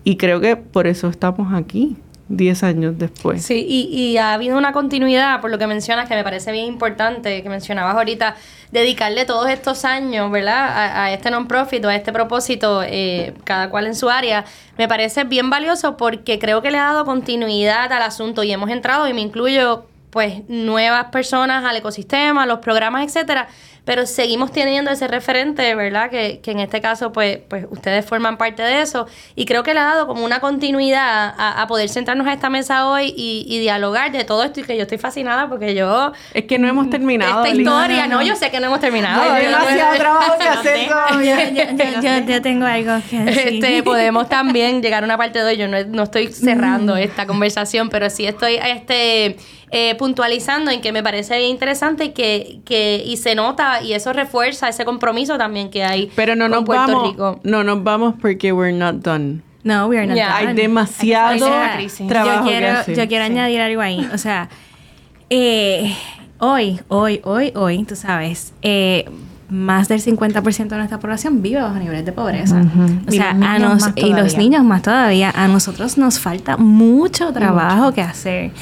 y creo que por eso estamos aquí. 10 años después. Sí, y, y, ha habido una continuidad, por lo que mencionas, que me parece bien importante, que mencionabas ahorita, dedicarle todos estos años, ¿verdad?, a, a este non-profit o a este propósito, eh, cada cual en su área, me parece bien valioso porque creo que le ha dado continuidad al asunto y hemos entrado, y me incluyo, pues, nuevas personas al ecosistema, los programas, etcétera, pero seguimos teniendo ese referente, ¿verdad? Que, que en este caso, pues, pues ustedes forman parte de eso y creo que le ha dado como una continuidad a, a poder sentarnos a esta mesa hoy y, y, dialogar de todo esto y que yo estoy fascinada porque yo... Es que no hemos terminado. Esta historia, no, yo sé que no hemos terminado. Demasiado trabajo que hacer todavía. Yo, yo, yo, yo, tengo algo que decir. Este, podemos también llegar a una parte de hoy, yo no, no estoy cerrando esta conversación, pero sí estoy este, eh, puntualizando en que me parece interesante y que, que y se nota y eso refuerza ese compromiso también que hay Pero no con nos Puerto vamos, Rico. no nos vamos porque we're not done. No, we are not Yeah. done. Hay demasiado trabajo yo quiero, que hacer. yo quiero añadir algo ahí. O sea, eh, hoy, hoy, hoy, hoy, tú sabes, eh, más del 50% de nuestra población vive bajo niveles de pobreza. O Y sea, los a nos, y los niños más todavía. A nosotros nos falta mucho trabajo que hacer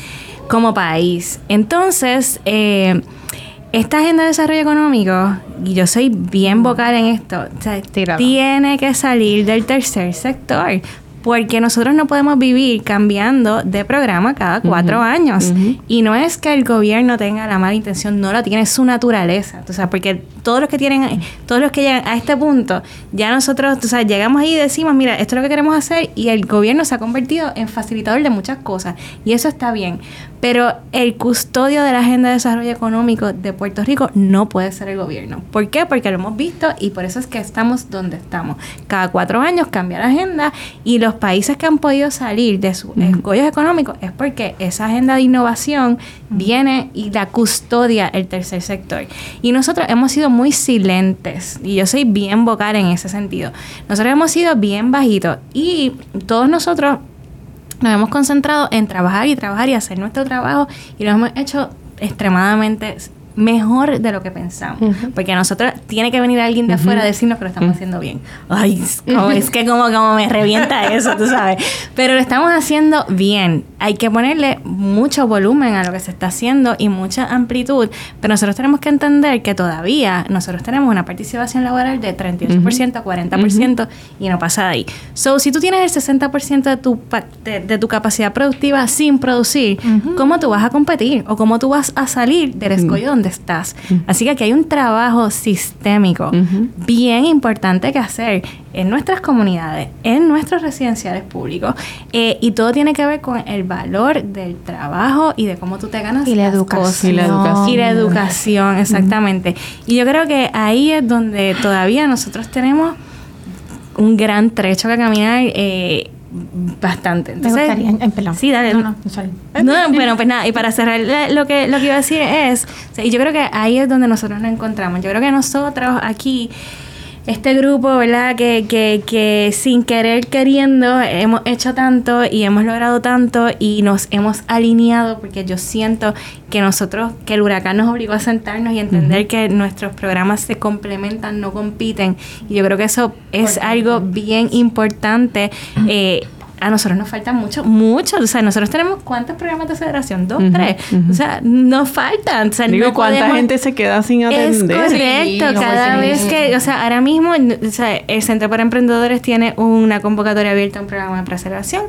como país. Entonces, eh, esta agenda de desarrollo económico, y yo soy bien vocal en esto, o sea, Tíralo. tiene que salir del tercer sector. Porque nosotros no podemos vivir cambiando de programa cada cuatro años. Y no es que el gobierno tenga la mala intención, no la tiene, es su naturaleza. O sea, porque todos los que tienen, todos los que llegan a este punto, ya nosotros, o sea, llegamos ahí y decimos, mira, esto es lo que queremos hacer, y el gobierno se ha convertido en facilitador de muchas cosas. Y eso está bien. Pero el custodio de la agenda de desarrollo económico de Puerto Rico no puede ser el gobierno. ¿Por qué? Porque lo hemos visto y por eso es que estamos donde estamos. Cada cuatro años cambia la agenda y los los países que han podido salir de sus escollos económicos es porque esa agenda de innovación viene y la custodia el tercer sector. Y nosotros hemos sido muy silentes, y yo soy bien vocal en ese sentido. Nosotros hemos sido bien bajitos y todos nosotros nos hemos concentrado en trabajar y trabajar y hacer nuestro trabajo y lo hemos hecho extremadamente mejor de lo que pensamos. Porque a nosotros tiene que venir alguien de afuera a decirnos que lo estamos haciendo bien. Ay, es, como, es que como, como me revienta eso, tú sabes. Pero lo estamos haciendo bien. Hay que ponerle mucho volumen a lo que se está haciendo y mucha amplitud. Pero nosotros tenemos que entender que todavía nosotros tenemos una participación laboral de 38% a 40% y no pasa de ahí. So, si tú tienes el 60% de tu, de, tu capacidad productiva sin producir, ¿cómo tú vas a competir? ¿O cómo tú vas a salir del escollo estás. Así que aquí hay un trabajo sistémico bien importante que hacer en nuestras comunidades, en nuestros residenciales públicos, eh, y todo tiene que ver con el valor del trabajo y de cómo tú te ganas y la educación. Y la educación, y la educación exactamente. Y yo creo que ahí es donde todavía nosotros tenemos un gran trecho que caminar. Eh, bastante. Entonces, Me gustaría, perdón. Sí, dale. No, no, bueno, pues nada, y para cerrar lo que, lo que iba a decir es, y yo creo que ahí es donde nosotros nos encontramos. Yo creo que nosotros aquí este grupo, ¿verdad? Que, que, que sin querer queriendo hemos hecho tanto y hemos logrado tanto y nos hemos alineado porque yo siento que nosotros, que el huracán nos obligó a sentarnos y entender que nuestros programas se complementan, no compiten. Y yo creo que eso es algo bien importante. Eh, a nosotros nos faltan mucho, mucho. O sea, nosotros tenemos cuántos programas de aceleración, dos, tres. O sea, nos faltan. O sea, Digo, ¿cuánta gente se queda sin atender? Es correcto. cada vez que, o sea, ahora mismo, o sea, el Centro para Emprendedores tiene una convocatoria abierta a un programa de preservación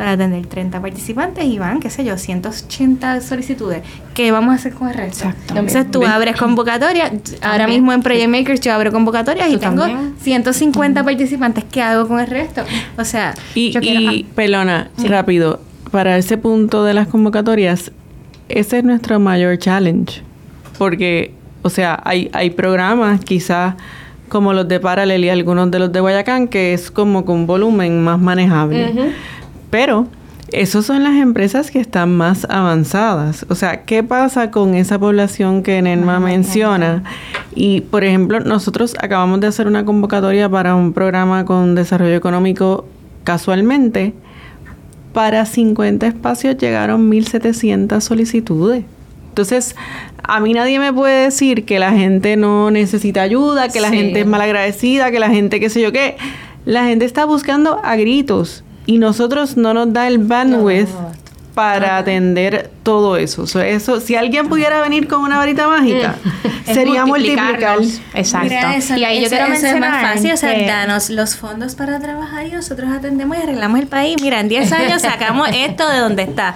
para atender 30 participantes y van, qué sé yo, 180 solicitudes. ¿Qué vamos a hacer con el resto? Entonces tú abres convocatoria. Ahora mismo en Project Makers yo abro convocatorias y tengo 150 participantes. ¿Qué hago con el resto? O sea, y, y Pelona, rápido, para ese punto de las convocatorias, ese es nuestro mayor challenge. Porque, o sea, hay, hay programas quizás como los de Paralel y algunos de los de Guayacán, que es como con volumen más manejable. Pero esas son las empresas que están más avanzadas. O sea, ¿qué pasa con esa población que Nenma menciona? Y, por ejemplo, nosotros acabamos de hacer una convocatoria para un programa con desarrollo económico casualmente. Para 50 espacios llegaron 1.700 solicitudes. Entonces, a mí nadie me puede decir que la gente no necesita ayuda, que la gente es malagradecida, que la gente qué sé yo qué. La gente está buscando a gritos y nosotros no nos da el bandwidth para atender todo eso. eso. Si alguien pudiera venir con una varita mágica, mm. sería multiplicar. Exacto. y ahí yo quiero mencionar es más fácil, o sea, danos los fondos para trabajar y nosotros atendemos y arreglamos el país. Mira, en 10 años sacamos esto de donde está.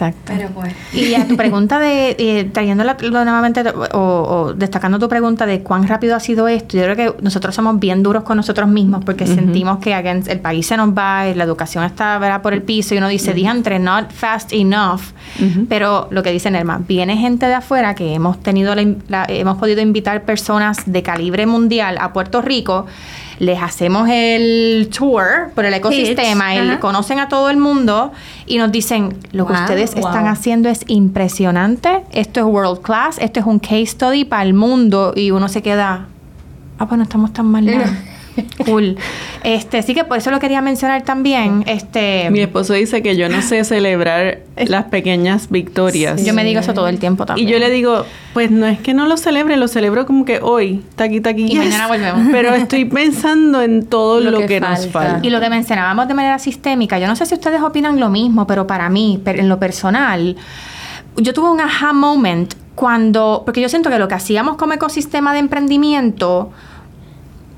Exacto. Pero pues. Y a tu pregunta de, eh, trayéndola nuevamente o, destacando tu pregunta de cuán rápido ha sido esto, yo creo que nosotros somos bien duros con nosotros mismos porque sentimos que el país se nos va, y la educación está ¿verdad? por el piso y uno dice, uh entre not fast enough. Pero lo que dice Nerma, viene gente de afuera que hemos tenido la, hemos podido invitar personas de calibre mundial a Puerto Rico les hacemos el tour por el ecosistema, y conocen a todo el mundo y nos dicen, lo que ustedes están haciendo es impresionante, esto es world class, esto es un case study para el mundo y uno se queda, ah, pues no estamos tan mal. Cool. Este, sí que por eso lo quería mencionar también. Este, mi esposo dice que yo no sé celebrar las pequeñas victorias. Yo me digo eso todo el tiempo también. Y yo le digo, pues no es que no lo celebre, lo celebro como que hoy, taqui taqui. Y mañana volvemos. Pero estoy pensando en todo lo, que, nos falta. Y lo que mencionábamos de manera sistémica, yo no sé si ustedes opinan lo mismo, pero para mí, en lo personal, yo tuve un aha moment cuando, porque yo siento que lo que hacíamos como ecosistema de emprendimiento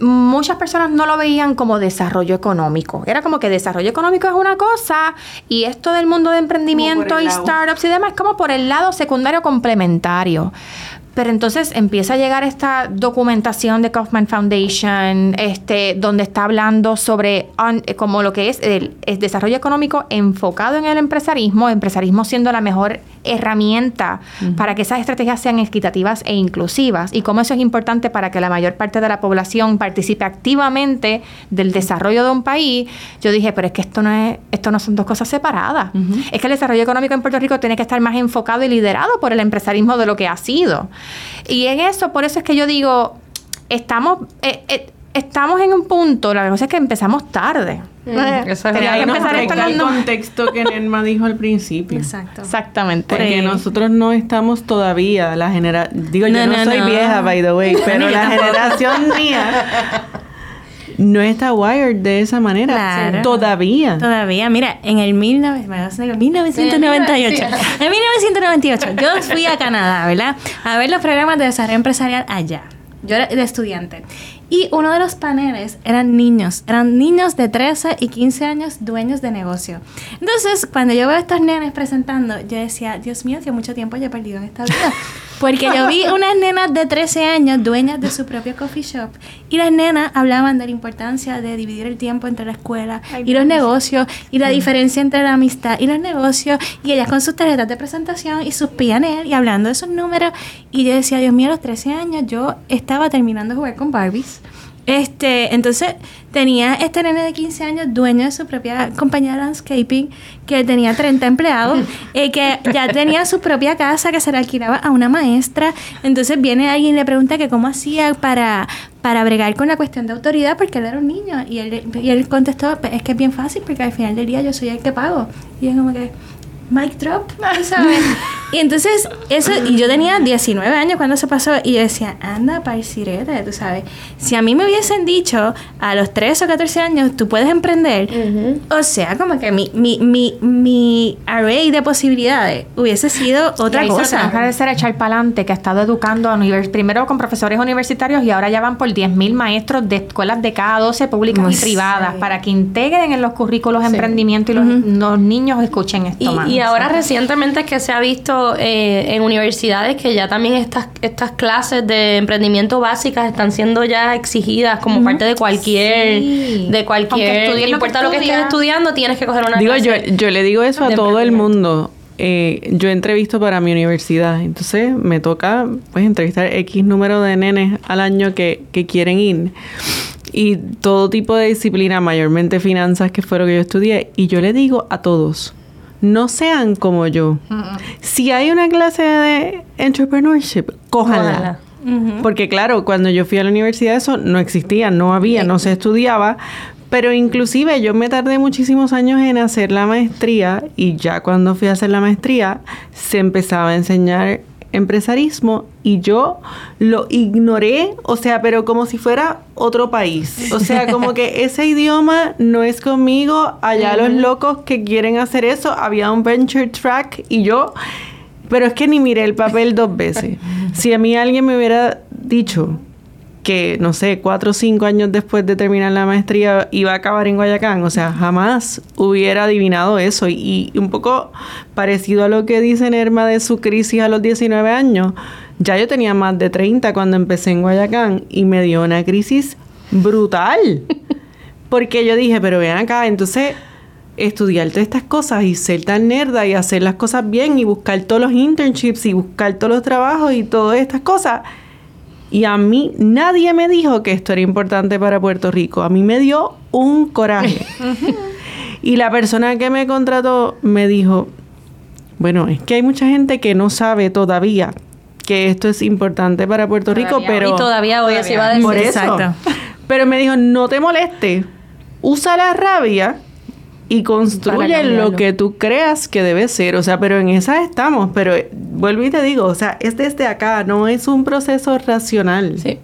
muchas personas no lo veían como desarrollo económico. Era como que desarrollo económico es una cosa y esto del mundo de emprendimiento y startups y demás es como por el lado secundario complementario. Pero entonces empieza a llegar esta documentación de Kaufman Foundation, este, donde está hablando sobre como lo que es el, el, desarrollo económico enfocado en el empresarismo, empresarismo siendo la mejor herramienta para que esas estrategias sean equitativas e inclusivas y cómo eso es importante para que la mayor parte de la población participe activamente del desarrollo de un país, yo dije, pero es que esto no es, esto no son dos cosas separadas. Es que el desarrollo económico en Puerto Rico tiene que estar más enfocado y liderado por el empresarismo de lo que ha sido. Y en eso, por eso es que yo digo, estamos, eh, eh, estamos en un punto, la cosa es que empezamos tarde. Mm, eso es Tenía que empezar esto el contexto que Nelma dijo al principio. Exacto. Exactamente. Porque Sí. nosotros no estamos todavía, la generación... Digo, yo No, soy no. vieja, by the way, pero la generación mía no está wired de esa manera. Claro. Todavía. Todavía, mira, en el 19 me vas a decir, 1998. En 1998 yo fui a Canadá, ¿verdad? A ver los programas de desarrollo empresarial allá. Yo era de estudiante. Y uno de los paneles eran niños. Eran niños de 13 y 15 años dueños de negocio. Entonces, cuando yo veo a estos nenes presentando, yo decía, Dios mío, que mucho tiempo yo he perdido en esta vida. Porque yo vi unas nenas de 13 años dueñas de su propio coffee shop. Y las nenas hablaban de la importancia de dividir el tiempo entre la escuela y los negocios. Y la diferencia entre la amistad y los negocios. Y ellas con sus tarjetas de presentación y sus PNL y hablando de sus números. Y yo decía, Dios mío, a los 13 años yo estaba terminando de jugar con Barbies. Este, entonces tenía este nene de 15 años, dueño de su propia compañía de landscaping, que tenía 30 empleados, eh, que ya tenía su propia casa que se la alquilaba a una maestra. Entonces viene alguien y le pregunta que cómo hacía para, para bregar con la cuestión de autoridad, porque él era un niño. Y él, y él contestó, "Pues es que es bien fácil, porque al final del día yo soy el que pago. Y es como que... Mic drop, ¿tú ¿sabes? y entonces, eso, y yo tenía 19 años cuando se pasó, y yo decía, anda, paisirete, tú sabes. Si a mí me hubiesen dicho a los 13 o 14 años, tú puedes emprender, o sea, como que mi, mi, mi, mi array de posibilidades hubiese sido otra que cosa. agradecer a Echar Palante, que ha estado educando a univers- primero con profesores universitarios y ahora ya van por 10.000 maestros de escuelas de cada 12 públicas y Sí. privadas para que integren en los currículos emprendimiento y los, los niños escuchen esto Y, más. y ahora recientemente es que se ha visto eh, en universidades que ya también estas, estas clases de emprendimiento básicas están siendo ya exigidas como parte de cualquier, Sí. de cualquier, no lo que importa lo que estés estudiando, tienes que coger una Digo, yo, clase. yo le digo eso a todo el mundo. Eh, yo entrevisto para mi universidad, entonces me toca pues entrevistar X número de nenes al año que, que quieren ir. Y todo tipo de disciplina, mayormente finanzas, que fue lo que yo estudié. Y yo le digo a todos, no sean como yo. Si hay una clase de entrepreneurship, cójanla. Porque claro, cuando yo fui a la universidad eso no existía, no había, no se estudiaba. Pero inclusive yo me tardé muchísimos años en hacer la maestría y ya cuando fui a hacer la maestría se empezaba a enseñar empresarismo y yo lo ignoré, o sea, pero como si fuera otro país. O sea, como que ese idioma no es conmigo, allá los locos que quieren hacer eso, había un venture track y yo pero es que ni miré el papel dos veces. Si a mí alguien me hubiera dicho que, no sé, cuatro o cinco años después de terminar la maestría iba a acabar en Guayacán, o sea, jamás hubiera adivinado eso. Y, y un poco parecido a lo que dice Nerma de su crisis a los 19 años, ya yo tenía más de 30 cuando empecé en Guayacán y me dio una crisis brutal. Porque yo dije, pero ven acá, entonces estudiar todas estas cosas y ser tan nerda y hacer las cosas bien y buscar todos los internships y buscar todos los trabajos y todas estas cosas. Y a mí nadie me dijo que esto era importante para Puerto Rico. A mí me dio un coraje. y la persona que me contrató me dijo, bueno, es que hay mucha gente que no sabe todavía que esto es importante para Puerto Rico, pero... y todavía hoy se iba a decir. Por eso. Exacto. Pero me dijo, no te moleste, usa la rabia y construye lo que tú creas que debe ser. O sea, pero en esa estamos. Pero eh, vuelvo y te digo, o sea, es desde acá, no es un proceso racional. Sí.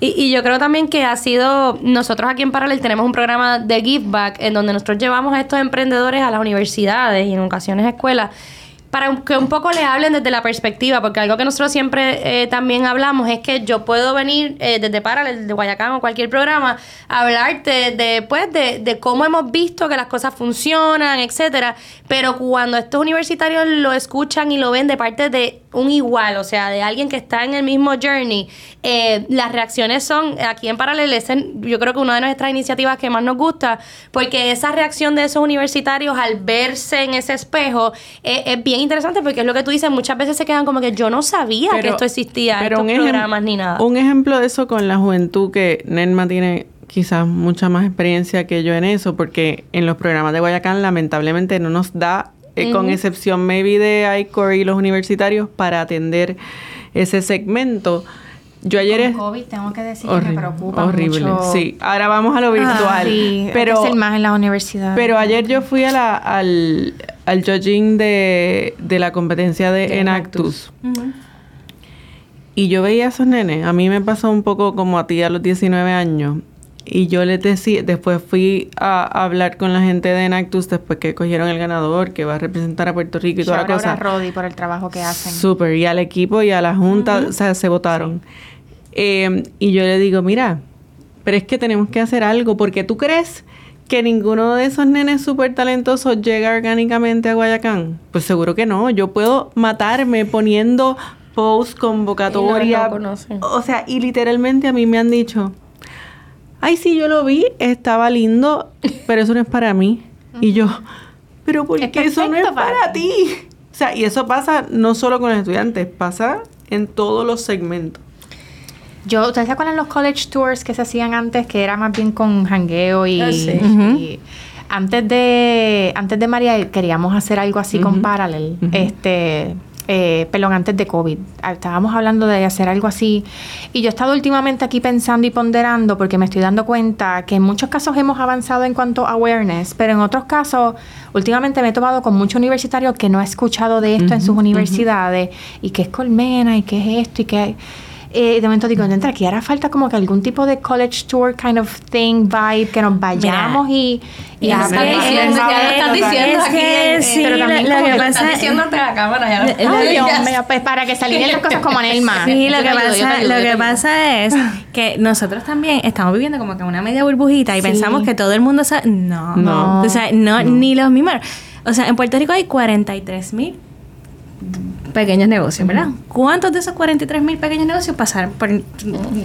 Y, y yo creo también que ha sido, nosotros aquí en Paralel tenemos un programa de Give Back en donde nosotros llevamos a estos emprendedores a las universidades y en ocasiones a escuelas para que un poco les hablen desde la perspectiva, porque algo que nosotros siempre eh, también hablamos es que yo puedo venir eh, desde Paralel, de Guayacán o cualquier programa, a hablarte de, pues, de, de cómo hemos visto que las cosas funcionan, etcétera, pero cuando estos universitarios lo escuchan y lo ven de parte de un igual, o sea, de alguien que está en el mismo journey, eh, las reacciones son, aquí en Paralel, yo creo que una de nuestras iniciativas que más nos gusta, porque esa reacción de esos universitarios al verse en ese espejo eh, es bien interesante porque es lo que tú dices, muchas veces se quedan como que yo no sabía que esto existía, pero estos programas ni nada. Un ejemplo de eso con la juventud que Nelma tiene quizás mucha más experiencia que yo en eso, porque en los programas de Guayacán lamentablemente no nos da eh, con excepción maybe de ICOR y los universitarios, para atender ese segmento. Yo ayer... Con COVID tengo que decir que me preocupa Horrible, sí. Ahora vamos a lo ah, virtual. sí, pero, es el más en la universidad. Pero ayer yo fui a la, al, al judging de, de la competencia de, Enactus. Y yo veía a esos nenes. A mí me pasó un poco como a ti a los 19 años. Y yo les decía, después fui a, hablar con la gente de Enactus después que cogieron el ganador que va a representar a Puerto Rico y toda la cosa. a Rodi por el trabajo que hacen. Súper, y al equipo y a la junta, o sea, se votaron. Em, y yo le digo, mira, pero es que tenemos que hacer algo porque tú crees que ninguno de esos nenes súper talentosos llega orgánicamente a Guayacán. Pues seguro que no. Yo puedo matarme poniendo post convocatoria. o sea, y literalmente a mí me han dicho, ay, sí, yo lo vi, estaba lindo, pero eso no es para mí. Y yo, pero ¿por qué eso no es para, ti? O sea, y eso pasa no solo con los estudiantes, pasa en todos los segmentos. Yo, ¿ustedes se acuerdan los college tours que se hacían antes, que era más bien con jangueo y, ah, antes de antes de María queríamos hacer algo así con Parallel, este eh, perdón, antes de COVID. Ah, estábamos hablando de hacer algo así. Y yo he estado últimamente aquí pensando y ponderando porque me estoy dando cuenta que en muchos casos hemos avanzado en cuanto a awareness, pero en otros casos, últimamente me he tomado con muchos universitarios que no he escuchado de esto en sus universidades y que es colmena y que es esto y que eh, de momento digo, entra aquí hará falta como que algún tipo de college tour kind of thing, vibe, que nos vayamos y, y ya lo están diciendo aquí. Sí, pero también lo, que pasa diciendo ante la cámara ya pues para que salgan las cosas como Nelma. Sí, lo que, pasa, lo que pasa es que nosotros también estamos viviendo como que una media burbujita y pensamos que todo el mundo sabe. No, no. O sea, no, ni los mismos. O sea, en Puerto Rico hay 43 mil pequeños negocios, ¿verdad? ¿Cuántos de esos 43 mil pequeños negocios pasaron por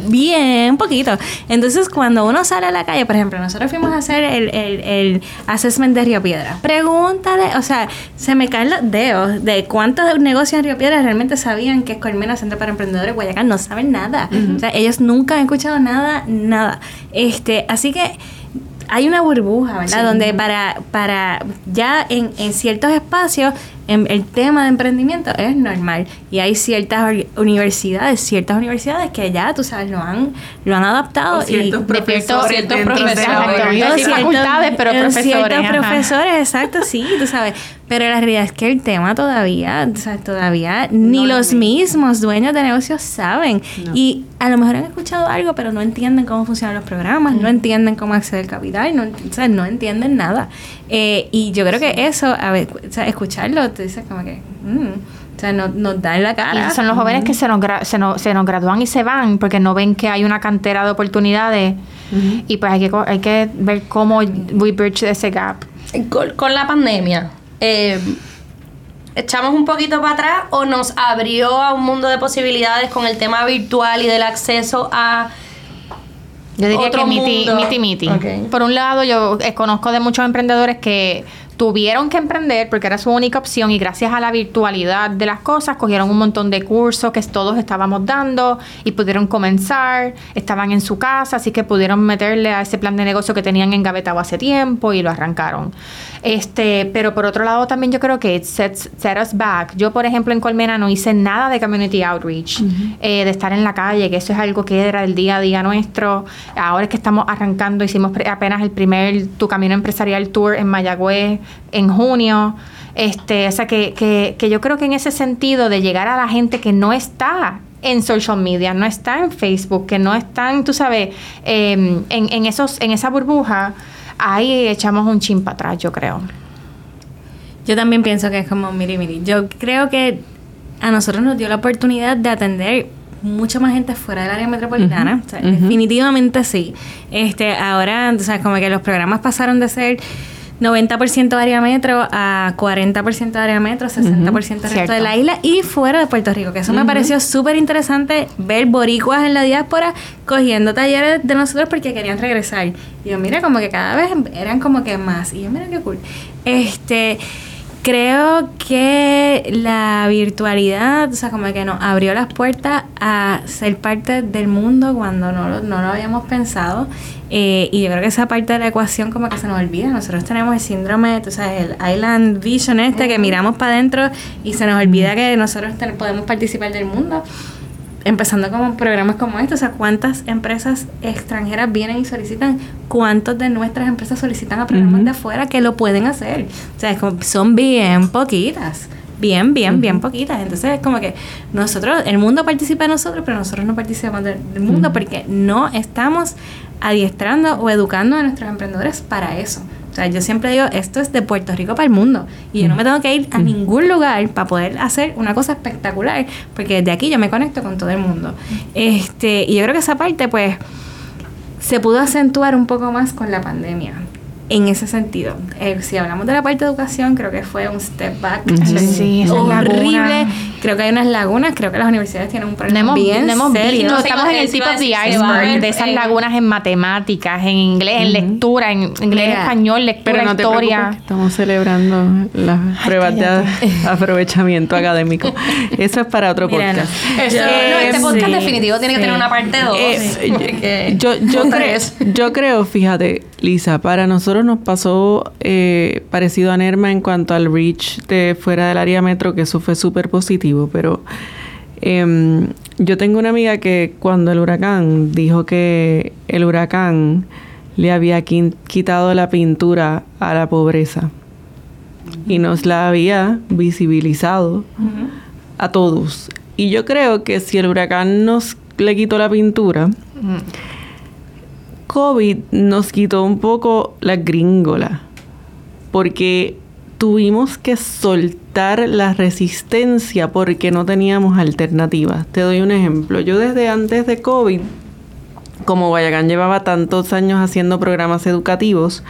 bien poquito? Entonces, cuando uno sale a la calle, por ejemplo, nosotros fuimos a hacer el, el, el assessment de Río Piedra. Pregúntale, o sea, se me caen los dedos de cuántos negocios en Río Piedra realmente sabían que es Colmena Centro para Emprendedores Guayacán. No saben nada. O sea, ellos nunca han escuchado nada, nada. Este, así que hay una burbuja, ¿verdad? Donde para, para ya en, en ciertos espacios el tema de emprendimiento es normal. Y hay ciertas universidades, ciertas universidades que ya, tú sabes, lo han lo han adaptado ciertos y profesores, ciertos profesores, facultades, pero profesores, ciertos profesores, exacto, sí, tú sabes, pero la realidad es que el tema todavía, o sea, todavía ni los mismos dueños de negocios saben y a lo mejor han escuchado algo, pero no entienden cómo funcionan los programas, no entienden cómo acceder al capital, no, o sea, no entienden nada. Eh, y yo creo que eso, a ver, o sea, escucharlo tú dices como que... Mm, o sea, nos, nos da en la cara. Y son los jóvenes que se nos, se, nos, se nos gradúan y se van porque no ven que hay una cantera de oportunidades. Y pues hay que, hay que ver cómo we bridge ese gap. Con, la pandemia, eh, ¿echamos un poquito para atrás o nos abrió a un mundo de posibilidades con el tema virtual y del acceso a yo diría que miti, miti, miti. Por un lado, yo eh, conozco de muchos emprendedores que tuvieron que emprender porque era su única opción y gracias a la virtualidad de las cosas cogieron un montón de cursos que todos estábamos dando y pudieron comenzar, estaban en su casa, así que pudieron meterle a ese plan de negocio que tenían engavetado hace tiempo y lo arrancaron. Este, pero por otro lado también yo creo que it sets, set us back. Yo, por ejemplo, en Colmena no hice nada de community outreach, eh, de estar en la calle, que eso es algo que era el día a día nuestro. Ahora es que estamos arrancando, hicimos apenas el primer Tu Camino Empresarial Tour en Mayagüez en junio. Este, o sea, que, que, que yo creo que en ese sentido de llegar a la gente que no está en social media, no está en Facebook, que no están, tú sabes, em, en, en, esos, en esa burbuja, ahí echamos un chin para atrás, yo creo. Yo también pienso que es como, miri, miri. Yo creo que a nosotros nos dio la oportunidad de atender mucha más gente fuera del área metropolitana. Definitivamente sí. Este, ahora, o sea, como que los programas pasaron de ser 90% de área metro a 40% de área metro, 60% del resto Cierto. de la isla y fuera de Puerto Rico. Que eso me pareció súper interesante ver boricuas en la diáspora cogiendo talleres de nosotros porque querían regresar. Y yo, mira, como que cada vez eran como que más. Y yo, mira qué cool. Este. Creo que la virtualidad, o sea, como que nos abrió las puertas a ser parte del mundo cuando no lo, no lo habíamos pensado. Eh, y yo creo que esa parte de la ecuación como que se nos olvida. Nosotros tenemos el síndrome, tú sabes, el Island Vision este, que miramos para adentro y se nos olvida que nosotros podemos participar del mundo empezando con programas como estos, o sea, cuántas empresas extranjeras vienen y solicitan, cuántos de nuestras empresas solicitan a programas de afuera que lo pueden hacer. O sea, es como, son bien poquitas. Bien, bien, bien poquitas. Entonces es como que nosotros, el mundo participa de nosotros, pero nosotros no participamos del, del mundo porque no estamos adiestrando o educando a nuestros emprendedores para eso. O sea, yo siempre digo, esto es de Puerto Rico para el mundo. Y yo no me tengo que ir a ningún lugar para poder hacer una cosa espectacular, porque desde aquí yo me conecto con todo el mundo. Este, y yo creo que esa parte, pues, se pudo acentuar un poco más con la pandemia. En ese sentido, Eh, si hablamos de la parte de educación, creo que fue un step back Sí, esas horrible. Creo que hay unas lagunas, creo que las universidades tienen un problema bien no hemos serio. visto, No, estamos en el eso tip iba a of the decir, se va a iceberg de esas lagunas en matemáticas, en inglés, en lectura, en inglés, Mira, español, lectura, Pero no historia. estamos celebrando las pruebas de aprovechamiento académico. Eso es para otro Mira, podcast. no. Eso, Yo- no, este podcast sí, definitivo tiene que sí. tener una parte 2. Eh, yo, yo, creo, yo creo, fíjate, Lisa, para nosotros nos pasó eh, parecido a Nerma en cuanto al reach de fuera del área metro, que eso fue súper positivo, pero em, yo tengo una amiga que cuando el huracán dijo que el huracán le había quitado la pintura a la pobreza y nos la había visibilizado a todos. Y yo creo que si el huracán nos le quitó la pintura, COVID nos quitó un poco la gringola, porque tuvimos que soltar la resistencia porque no teníamos alternativas. Te doy un ejemplo. Yo desde antes de COVID, como Guayacán llevaba tantos años haciendo programas educativos,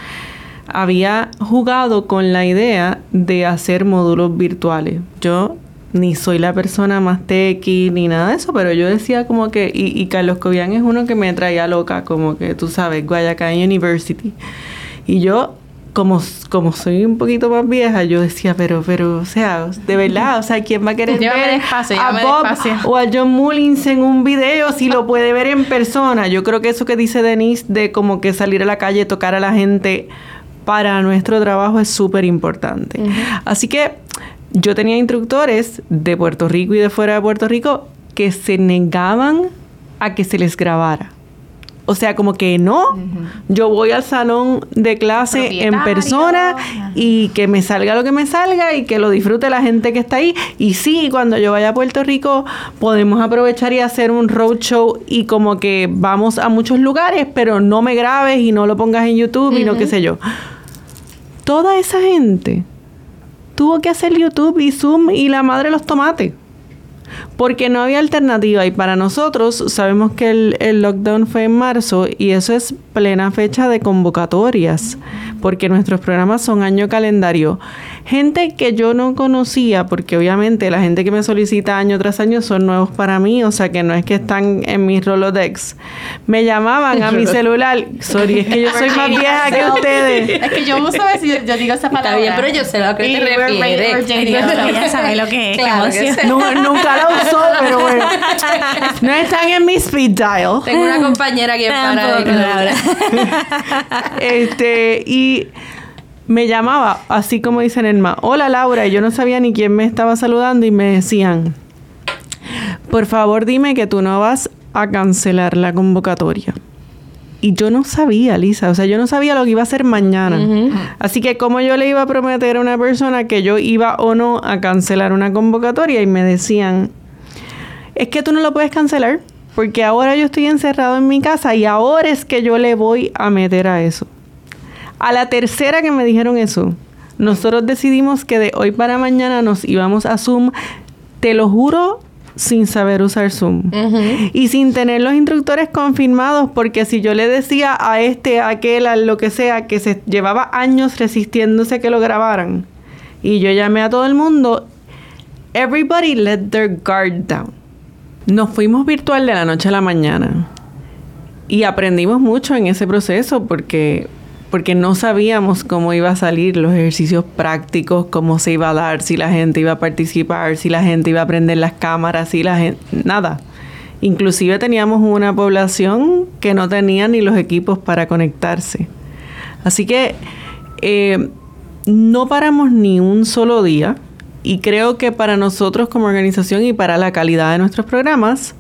había jugado con la idea de hacer módulos virtuales. Yo ni soy la persona más tequi ni nada de eso, pero yo decía como que, y, y Carlos Cobian es uno que me traía loca, como que tú sabes, Guayacán University. Y yo, como, como soy un poquito más vieja, yo decía, pero, pero, o sea, de verdad, o sea, ¿quién va a querer Llévame ver despacio, a Bob despacio. o a John Mullins en un video si lo puede ver en persona? Yo creo que eso que dice Denise de como que salir a la calle, tocar a la gente para nuestro trabajo es súper importante. Así que yo tenía instructores de Puerto Rico y de fuera de Puerto Rico que se negaban a que se les grabara. O sea, como que no, yo voy al salón de clase en persona y que me salga lo que me salga y que lo disfrute la gente que está ahí. Y sí, cuando yo vaya a Puerto Rico podemos aprovechar y hacer un roadshow y como que vamos a muchos lugares, pero no me grabes y no lo pongas en YouTube y no qué sé yo. Toda esa gente tuvo que hacer YouTube y Zoom y la madre los tomates. Porque no había alternativa y para nosotros sabemos que el, el lockdown fue en marzo y eso es plena fecha de convocatorias porque nuestros programas son año calendario. Gente que yo no conocía porque obviamente la gente que me solicita año tras año son nuevos para mí, o sea que no es que están en mis Rolodex. Me llamaban a mi celular, sorry, es que yo soy más vieja que ustedes. Es que yo no sé si yo, yo digo esa palabra. Está bien, pero yo sé te lo que es. Claro que sí. Nu- nunca la usó, pero bueno. No están en mi speed dial. Tengo una compañera que para Laura. Este, y me llamaba, así como dicen Elma, hola Laura, y yo no sabía ni quién me estaba saludando y me decían, por favor dime que tú no vas a cancelar la convocatoria. Y yo no sabía, Lisa, o sea, yo no sabía lo que iba a hacer mañana. Así que como yo le iba a prometer a una persona que yo iba o no a cancelar una convocatoria y me decían, es que tú no lo puedes cancelar porque ahora yo estoy encerrado en mi casa y ahora es que yo le voy a meter a eso. A la tercera que me dijeron eso, nosotros decidimos que de hoy para mañana nos íbamos a Zoom. Te lo juro sin saber usar Zoom. Y sin tener los instructores confirmados, porque si yo le decía a este, a aquel, a lo que sea, que se llevaba años resistiéndose a que lo grabaran, y yo llamé a todo el mundo, everybody let their guard down. Nos fuimos virtual de la noche a la mañana. Y aprendimos mucho en ese proceso porque porque no sabíamos cómo iba a salir los ejercicios prácticos, cómo se iba a dar, si la gente iba a participar, si la gente iba a prender las cámaras, si la gente... nada. Inclusive teníamos una población que no tenía ni los equipos para conectarse. Así que eh, no paramos ni un solo día y creo que para nosotros como organización y para la calidad de nuestros programas,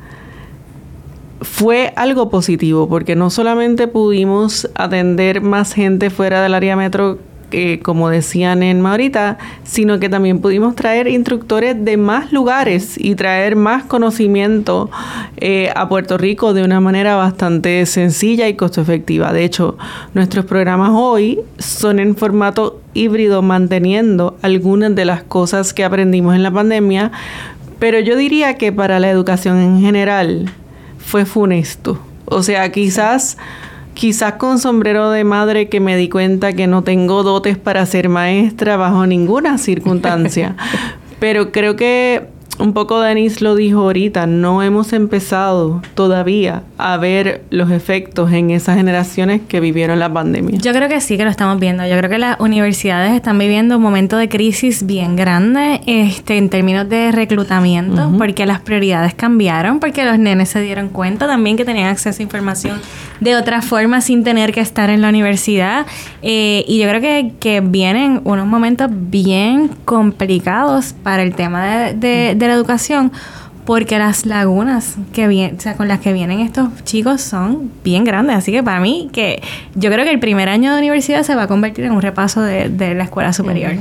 fue algo positivo porque no solamente pudimos atender más gente fuera del área metro, eh, como decían en Maurita, sino que también pudimos traer instructores de más lugares y traer más conocimiento eh, a Puerto Rico de una manera bastante sencilla y costo efectiva. De hecho, nuestros programas hoy son en formato híbrido, manteniendo algunas de las cosas que aprendimos en la pandemia, pero yo diría que para la educación en general, fue funesto. O sea, quizás, quizás con sombrero de madre que me di cuenta que no tengo dotes para ser maestra bajo ninguna circunstancia. Pero creo que un poco Denise lo dijo ahorita, no hemos empezado todavía a ver los efectos en esas generaciones que vivieron la pandemia. Yo creo que sí que lo estamos viendo. Yo creo que las universidades están viviendo un momento de crisis bien grande este, en términos de reclutamiento, porque las prioridades cambiaron, porque los nenes se dieron cuenta también que tenían acceso a información de otra forma sin tener que estar en la universidad. Eh, y yo creo que, que, vienen unos momentos bien complicados para el tema de, de, la educación porque las lagunas que vienen, o sea, con las que vienen estos chicos son bien grandes. Así que para mí, que yo creo que el primer año de universidad se va a convertir en un repaso de, de la escuela superior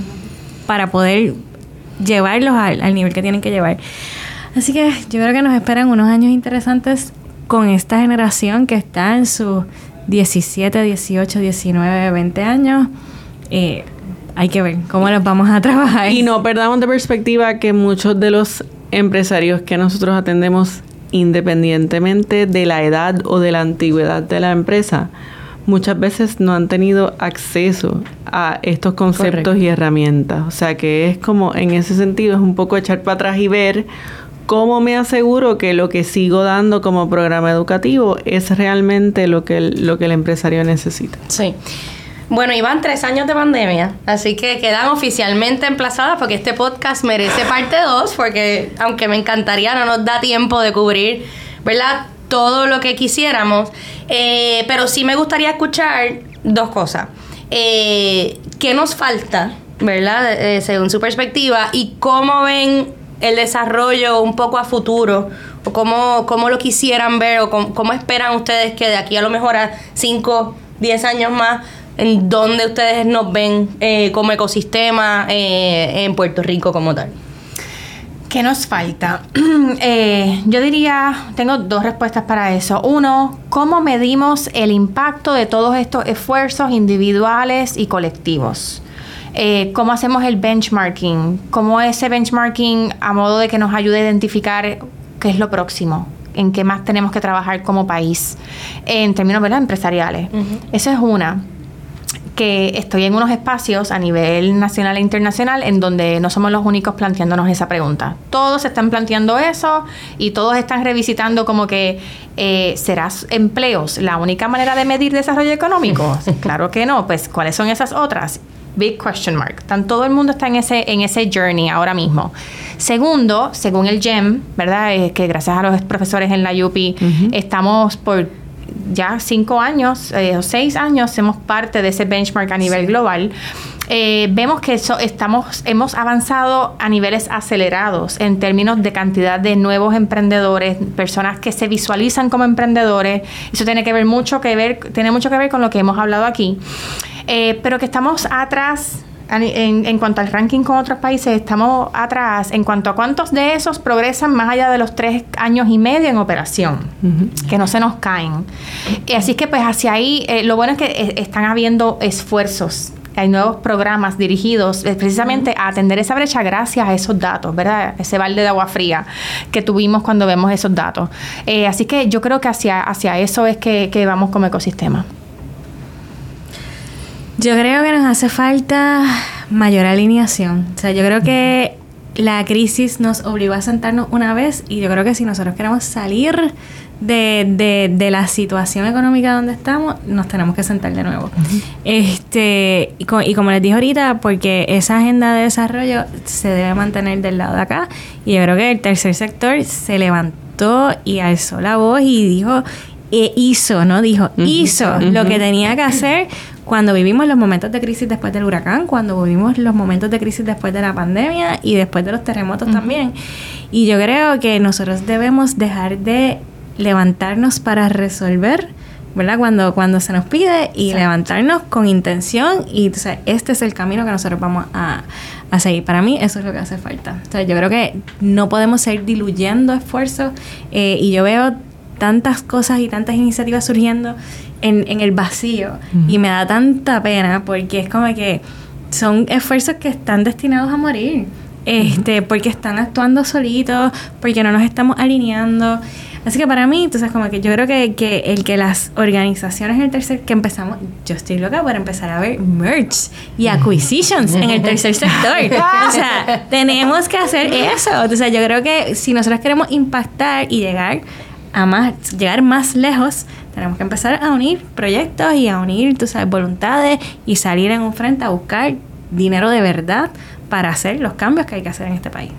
para poder llevarlos al, al, nivel que tienen que llevar. Así que yo creo que nos esperan unos años interesantes con esta generación que está en sus 17, 18, 19, 20 años. Eh, hay que ver cómo los vamos a trabajar. Y no perdamos de perspectiva que muchos de los empresarios que nosotros atendemos, independientemente de la edad o de la antigüedad de la empresa, muchas veces no han tenido acceso a estos conceptos y herramientas. O sea que es como, en ese sentido, es un poco echar para atrás y ver ¿Cómo me aseguro que lo que sigo dando como programa educativo es realmente lo que el, lo que el empresario necesita? Sí. Bueno, iban tres años de pandemia, así que quedan oficialmente emplazadas porque este podcast merece parte 2, porque aunque me encantaría, no nos da tiempo de cubrir, ¿verdad? Todo lo que quisiéramos, eh, pero sí me gustaría escuchar dos cosas. Eh, ¿Qué nos falta, ¿verdad? Eh, según su perspectiva, y cómo ven el desarrollo un poco a futuro? ¿O cómo, cómo lo quisieran ver? ¿O cómo, esperan ustedes que de aquí a lo mejor a 5, 10 años más, en dónde ustedes nos ven eh, como ecosistema eh, en Puerto Rico como tal? ¿Qué nos falta? Eh, yo diría, tengo dos respuestas para eso. Uno, ¿cómo medimos el impacto de todos estos esfuerzos individuales y colectivos? Eh, cómo hacemos el benchmarking, cómo ese benchmarking a modo de que nos ayude a identificar qué es lo próximo, en qué más tenemos que trabajar como país, en términos ¿verdad? empresariales. Esa es una que estoy en unos espacios a nivel nacional e internacional en donde no somos los únicos planteándonos esa pregunta. Todos están planteando eso y todos están revisitando como que eh, ¿serás empleos la única manera de medir desarrollo económico? claro que no, pues ¿cuáles son esas otras? Big question mark. Tan, todo el mundo está en ese, en ese journey ahora mismo. Segundo, según el GEM, ¿verdad? Es que gracias a los profesores en la UP, estamos por ya cinco años eh, o seis años, somos parte de ese benchmark a nivel global. Eh, vemos que eso estamos, hemos avanzado a niveles acelerados en términos de cantidad de nuevos emprendedores, personas que se visualizan como emprendedores. Eso tiene que ver mucho que ver, tiene mucho que ver con lo que hemos hablado aquí. Eh, pero que estamos atrás en, cuanto al ranking con otros países, estamos atrás en cuanto a cuántos de esos progresan más allá de los tres años y medio en operación, que no se nos caen. Así que pues hacia ahí, eh, lo bueno es que están habiendo esfuerzos hay nuevos programas dirigidos eh, precisamente a atender esa brecha gracias a esos datos, ¿verdad? Ese balde de agua fría que tuvimos cuando vemos esos datos. Eh, así que yo creo que hacia, hacia eso es que, que vamos como ecosistema. Yo creo que nos hace falta mayor alineación. O sea, yo creo que la crisis nos obligó a sentarnos una vez y yo creo que si nosotros queremos salir de, de, de la situación económica donde estamos, nos tenemos que sentar de nuevo. Este, y, co- y como les dije ahorita, porque esa agenda de desarrollo se debe mantener del lado de acá, y yo creo que el tercer sector se levantó y alzó la voz y dijo, e hizo, ¿no? Dijo, hizo lo que tenía que hacer cuando vivimos los momentos de crisis después del huracán, cuando vivimos los momentos de crisis después de la pandemia y después de los terremotos también. Y yo creo que nosotros debemos dejar de levantarnos para resolver, ¿verdad? Cuando, cuando se nos pide y levantarnos con intención y o sea, este es el camino que nosotros vamos a, a seguir. Para mí eso es lo que hace falta. O sea, yo creo que no podemos seguir diluyendo esfuerzos eh, y yo veo tantas cosas y tantas iniciativas surgiendo en, en el vacío. Y me da tanta pena porque es como que son esfuerzos que están destinados a morir. Este porque están actuando solitos porque no nos estamos alineando. Así que para mí entonces como que yo creo que, que el que las organizaciones en el tercer que empezamos yo estoy loca por empezar a ver merch y acquisitions en el tercer sector. O sea tenemos que hacer eso. O sea yo creo que si nosotros queremos impactar y llegar a más, llegar más lejos, tenemos que empezar a unir proyectos y a unir, tú sabes, voluntades y salir en un frente a buscar dinero de verdad para hacer los cambios que hay que hacer en este país.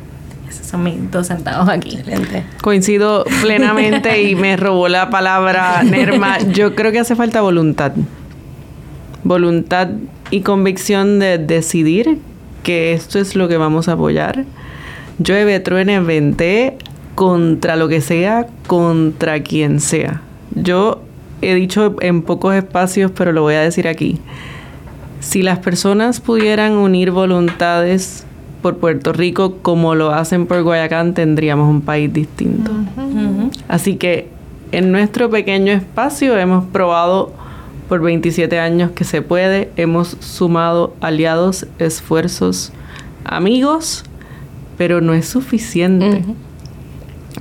Esos son mis dos centavos aquí. Excelente. Coincido plenamente y me robó la palabra Nerma. Yo creo que hace falta voluntad. Voluntad y convicción de decidir que esto es lo que vamos a apoyar. Llueve, truene, vente contra lo que sea, contra quien sea. Yo he dicho en pocos espacios, pero lo voy a decir aquí. Si las personas pudieran unir voluntades por Puerto Rico como lo hacen por Guayacán, tendríamos un país distinto. Así que en nuestro pequeño espacio hemos probado por 27 años que se puede, hemos sumado aliados, esfuerzos, amigos, pero no es suficiente.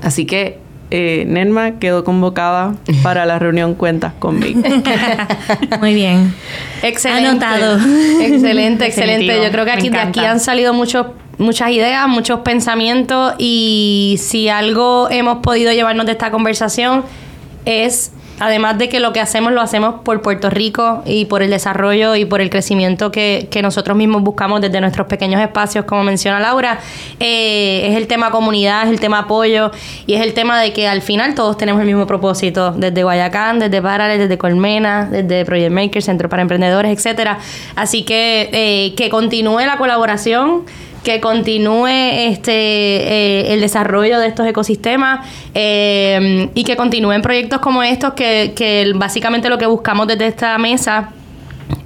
Así que eh, Nenma quedó convocada para la reunión Cuentas conmigo. Muy bien. Excelente. Anotado. Excelente, excelente. Definitivo. Yo creo que aquí de aquí han salido muchos muchas ideas, muchos pensamientos y si algo hemos podido llevarnos de esta conversación es además de que lo que hacemos lo hacemos por Puerto Rico y por el desarrollo y por el crecimiento que, que nosotros mismos buscamos desde nuestros pequeños espacios, como menciona Laura, eh, es el tema comunidad, es el tema apoyo y es el tema de que al final todos tenemos el mismo propósito, desde Guayacán, desde Parales, desde Colmena, desde Project Maker, Centro para Emprendedores, etcétera. Así que eh, que continúe la colaboración que continúe este eh, el desarrollo de estos ecosistemas eh, y que continúen proyectos como estos que, que básicamente lo que buscamos desde esta mesa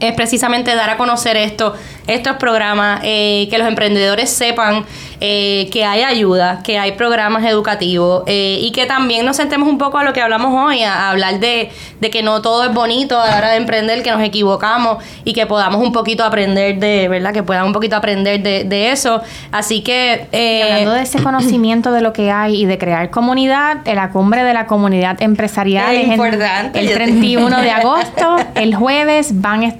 es precisamente dar a conocer esto, estos programas, eh, que los emprendedores sepan eh, que hay ayuda, que hay programas educativos eh, y que también nos sentemos un poco a lo que hablamos hoy, a, a hablar de, de que no todo es bonito a la hora de emprender, que nos equivocamos y que podamos un poquito aprender de, ¿verdad? Que puedan un poquito aprender de, de eso. Así que... Y hablando de ese conocimiento de lo que hay y de crear comunidad, en la cumbre de la comunidad empresarial Es es en- importante, el te- 31 de agosto. El jueves van a estar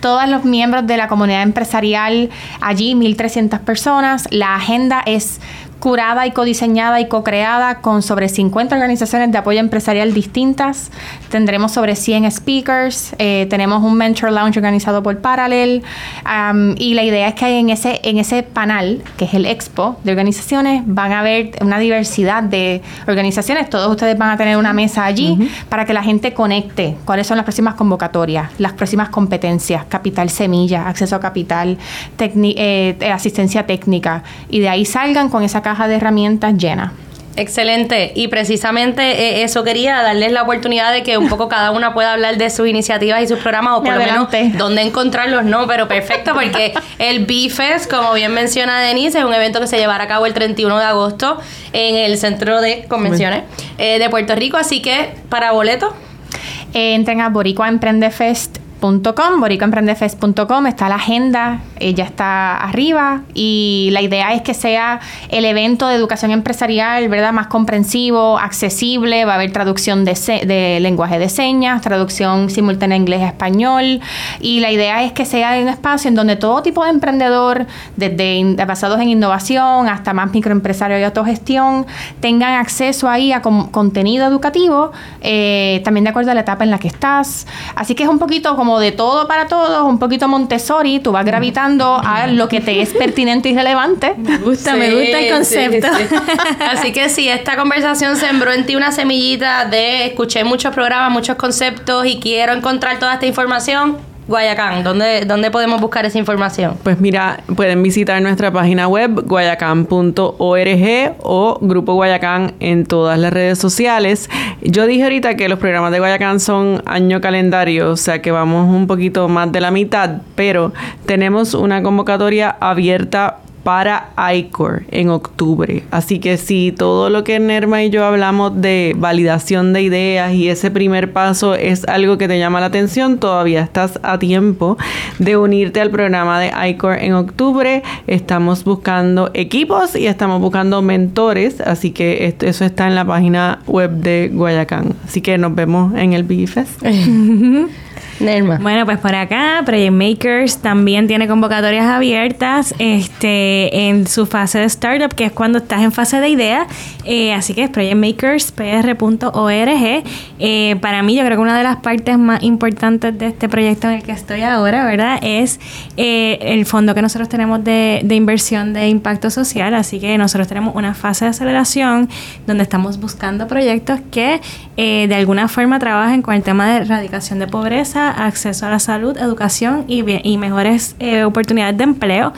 todos los miembros de la comunidad empresarial allí, 1.300 personas. La agenda es curada y codiseñada y co-creada con sobre 50 organizaciones de apoyo empresarial distintas. Tendremos sobre 100 speakers. eh, tenemos un Mentor Lounge organizado por Parallel. am, y la idea es que en ese, en ese panel, que es el expo de organizaciones, van a haber una diversidad de organizaciones. Todos ustedes van a tener una mesa allí para que la gente conecte cuáles son las próximas convocatorias, las próximas competencias, capital semilla, acceso a capital, eh, asistencia técnica. Y de ahí salgan con esa caja de herramientas llena. Excelente. Y precisamente eh, eso quería darles la oportunidad de que un poco cada una pueda hablar de sus iniciativas y sus programas o por lo menos dónde encontrarlos, no, pero perfecto porque el B-Fest, como bien menciona Denise, es un evento que se llevará a cabo el 31 de agosto en el Centro de Convenciones eh, de Puerto Rico. Así que para boletos, Eh, entren a boricuaemprendefest.com boricaemprendefest.com está la agenda, ella está arriba y la idea es que sea el evento de educación empresarial, ¿verdad? Más comprensivo, accesible, va a haber traducción de, de lenguaje de señas, traducción simultánea inglés a español y la idea es que sea un espacio en donde todo tipo de emprendedor, desde basados en innovación hasta más microempresario y autogestión, tengan acceso ahí a contenido educativo, eh, también de acuerdo a la etapa en la que estás. Así que es un poquito como de todo para todos, un poquito Montessori, tú vas gravitando a lo que te es pertinente y relevante. Me gusta, me gusta el concepto. Así que si esta conversación sembró en ti una semillita de escuché muchos programas, muchos conceptos y quiero encontrar toda esta información, Guayacán, ¿dónde, ¿dónde podemos buscar esa información? Pues mira, pueden visitar nuestra página web guayacán.org o Grupo Guayacán en todas las redes sociales. Yo dije ahorita que los programas de Guayacán son año calendario, o sea que vamos un poquito más de la mitad, pero tenemos una convocatoria abierta para ICOR en octubre. Así que si todo lo que Nerma y yo hablamos de validación de ideas y ese primer paso es algo que te llama la atención, todavía estás a tiempo de unirte al programa de ICOR en octubre. Estamos buscando equipos y estamos buscando mentores, así que eso está en la página web de Guayacán. Así que nos vemos en el BIFES. Bueno, pues por acá, Project Makers también tiene convocatorias abiertas este, en su fase de startup, que es cuando estás en fase de idea. Eh, así que es projectmakerspr.org. Eh, para mí, yo creo que una de las partes más importantes de este proyecto en el que estoy ahora, ¿verdad? Es eh, el fondo que nosotros tenemos de, de inversión de impacto social. Así que nosotros tenemos una fase de aceleración donde estamos buscando proyectos que de alguna forma trabajen con el tema de erradicación de pobreza acceso a la salud, educación y, mejores eh, oportunidades de empleo.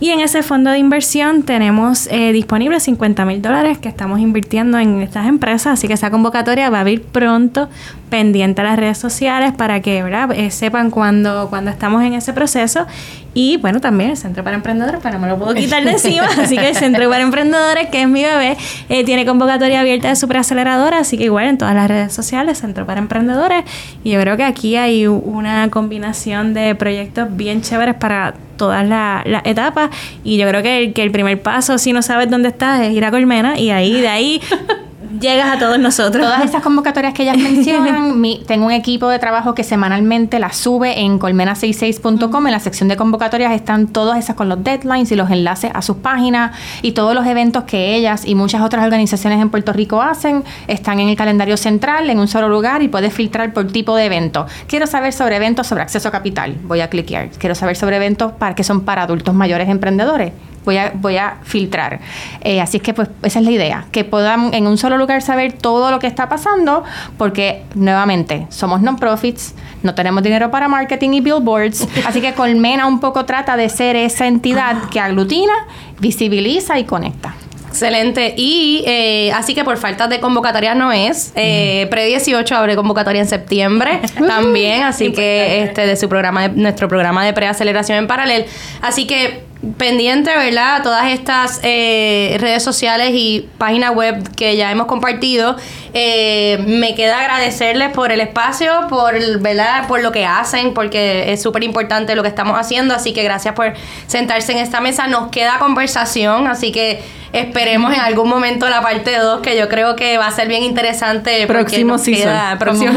Y en ese fondo de inversión tenemos eh, disponibles 50 mil dólares que estamos invirtiendo en estas empresas, así que esa convocatoria va a abrir pronto, pendiente a las redes sociales para que. Eh, sepan cuando, cuando estamos en ese proceso. Y bueno, también el Centro para Emprendedores, para no me lo puedo quitar de encima, así que el Centro para Emprendedores, que es mi bebé, eh, tiene convocatoria abierta de superaceleradora, así que igual en todas las redes sociales, Centro para Emprendedores. Y yo creo que aquí hay una combinación de proyectos bien chéveres para todas las etapas. Y yo creo que el, que el primer paso si no sabes dónde estás es ir a Colmena. Y ahí de ahí llegas a todos nosotros. Todas esas convocatorias que ellas mencionan, tengo un equipo de trabajo que semanalmente las sube en colmena66.com. En la sección de convocatorias están todas esas con los deadlines y los enlaces a sus páginas y todos los eventos que ellas y muchas otras organizaciones en Puerto Rico hacen están en el calendario central en un solo lugar y puedes filtrar por tipo de evento. Quiero saber sobre eventos sobre acceso a capital. Voy a cliquear. Quiero saber sobre eventos para que son para adultos mayores emprendedores voy a, voy a filtrar. Eh, así es que pues esa es la idea, que podamos en un solo lugar saber todo lo que está pasando, porque nuevamente somos non-profits, no tenemos dinero para marketing y billboards, así que Colmena un poco trata de ser esa entidad que aglutina, visibiliza y conecta. Excelente. Y eh, así que por falta de convocatoria no es. Eh, Pre-18 abre convocatoria en septiembre también. Así que este de su programa, de, nuestro programa de preaceleración en paralelo. Así que pendiente, ¿verdad? Todas estas eh, redes sociales y páginas web que ya hemos compartido. Eh, me queda agradecerles por el espacio, por, ¿verdad? por lo que hacen, porque es súper importante lo que estamos haciendo. Así que gracias por sentarse en esta mesa. Nos queda conversación, así que esperemos en algún momento la parte 2, que yo creo que va a ser bien interesante. Próximo season. próximo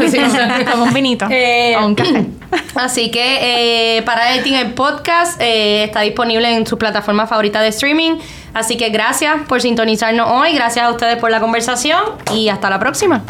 Como un vinito. Eh, un café. Así que para Editing el podcast está disponible en en su plataforma favorita de streaming. Así que gracias por sintonizarnos hoy, gracias a ustedes por la conversación y hasta la próxima.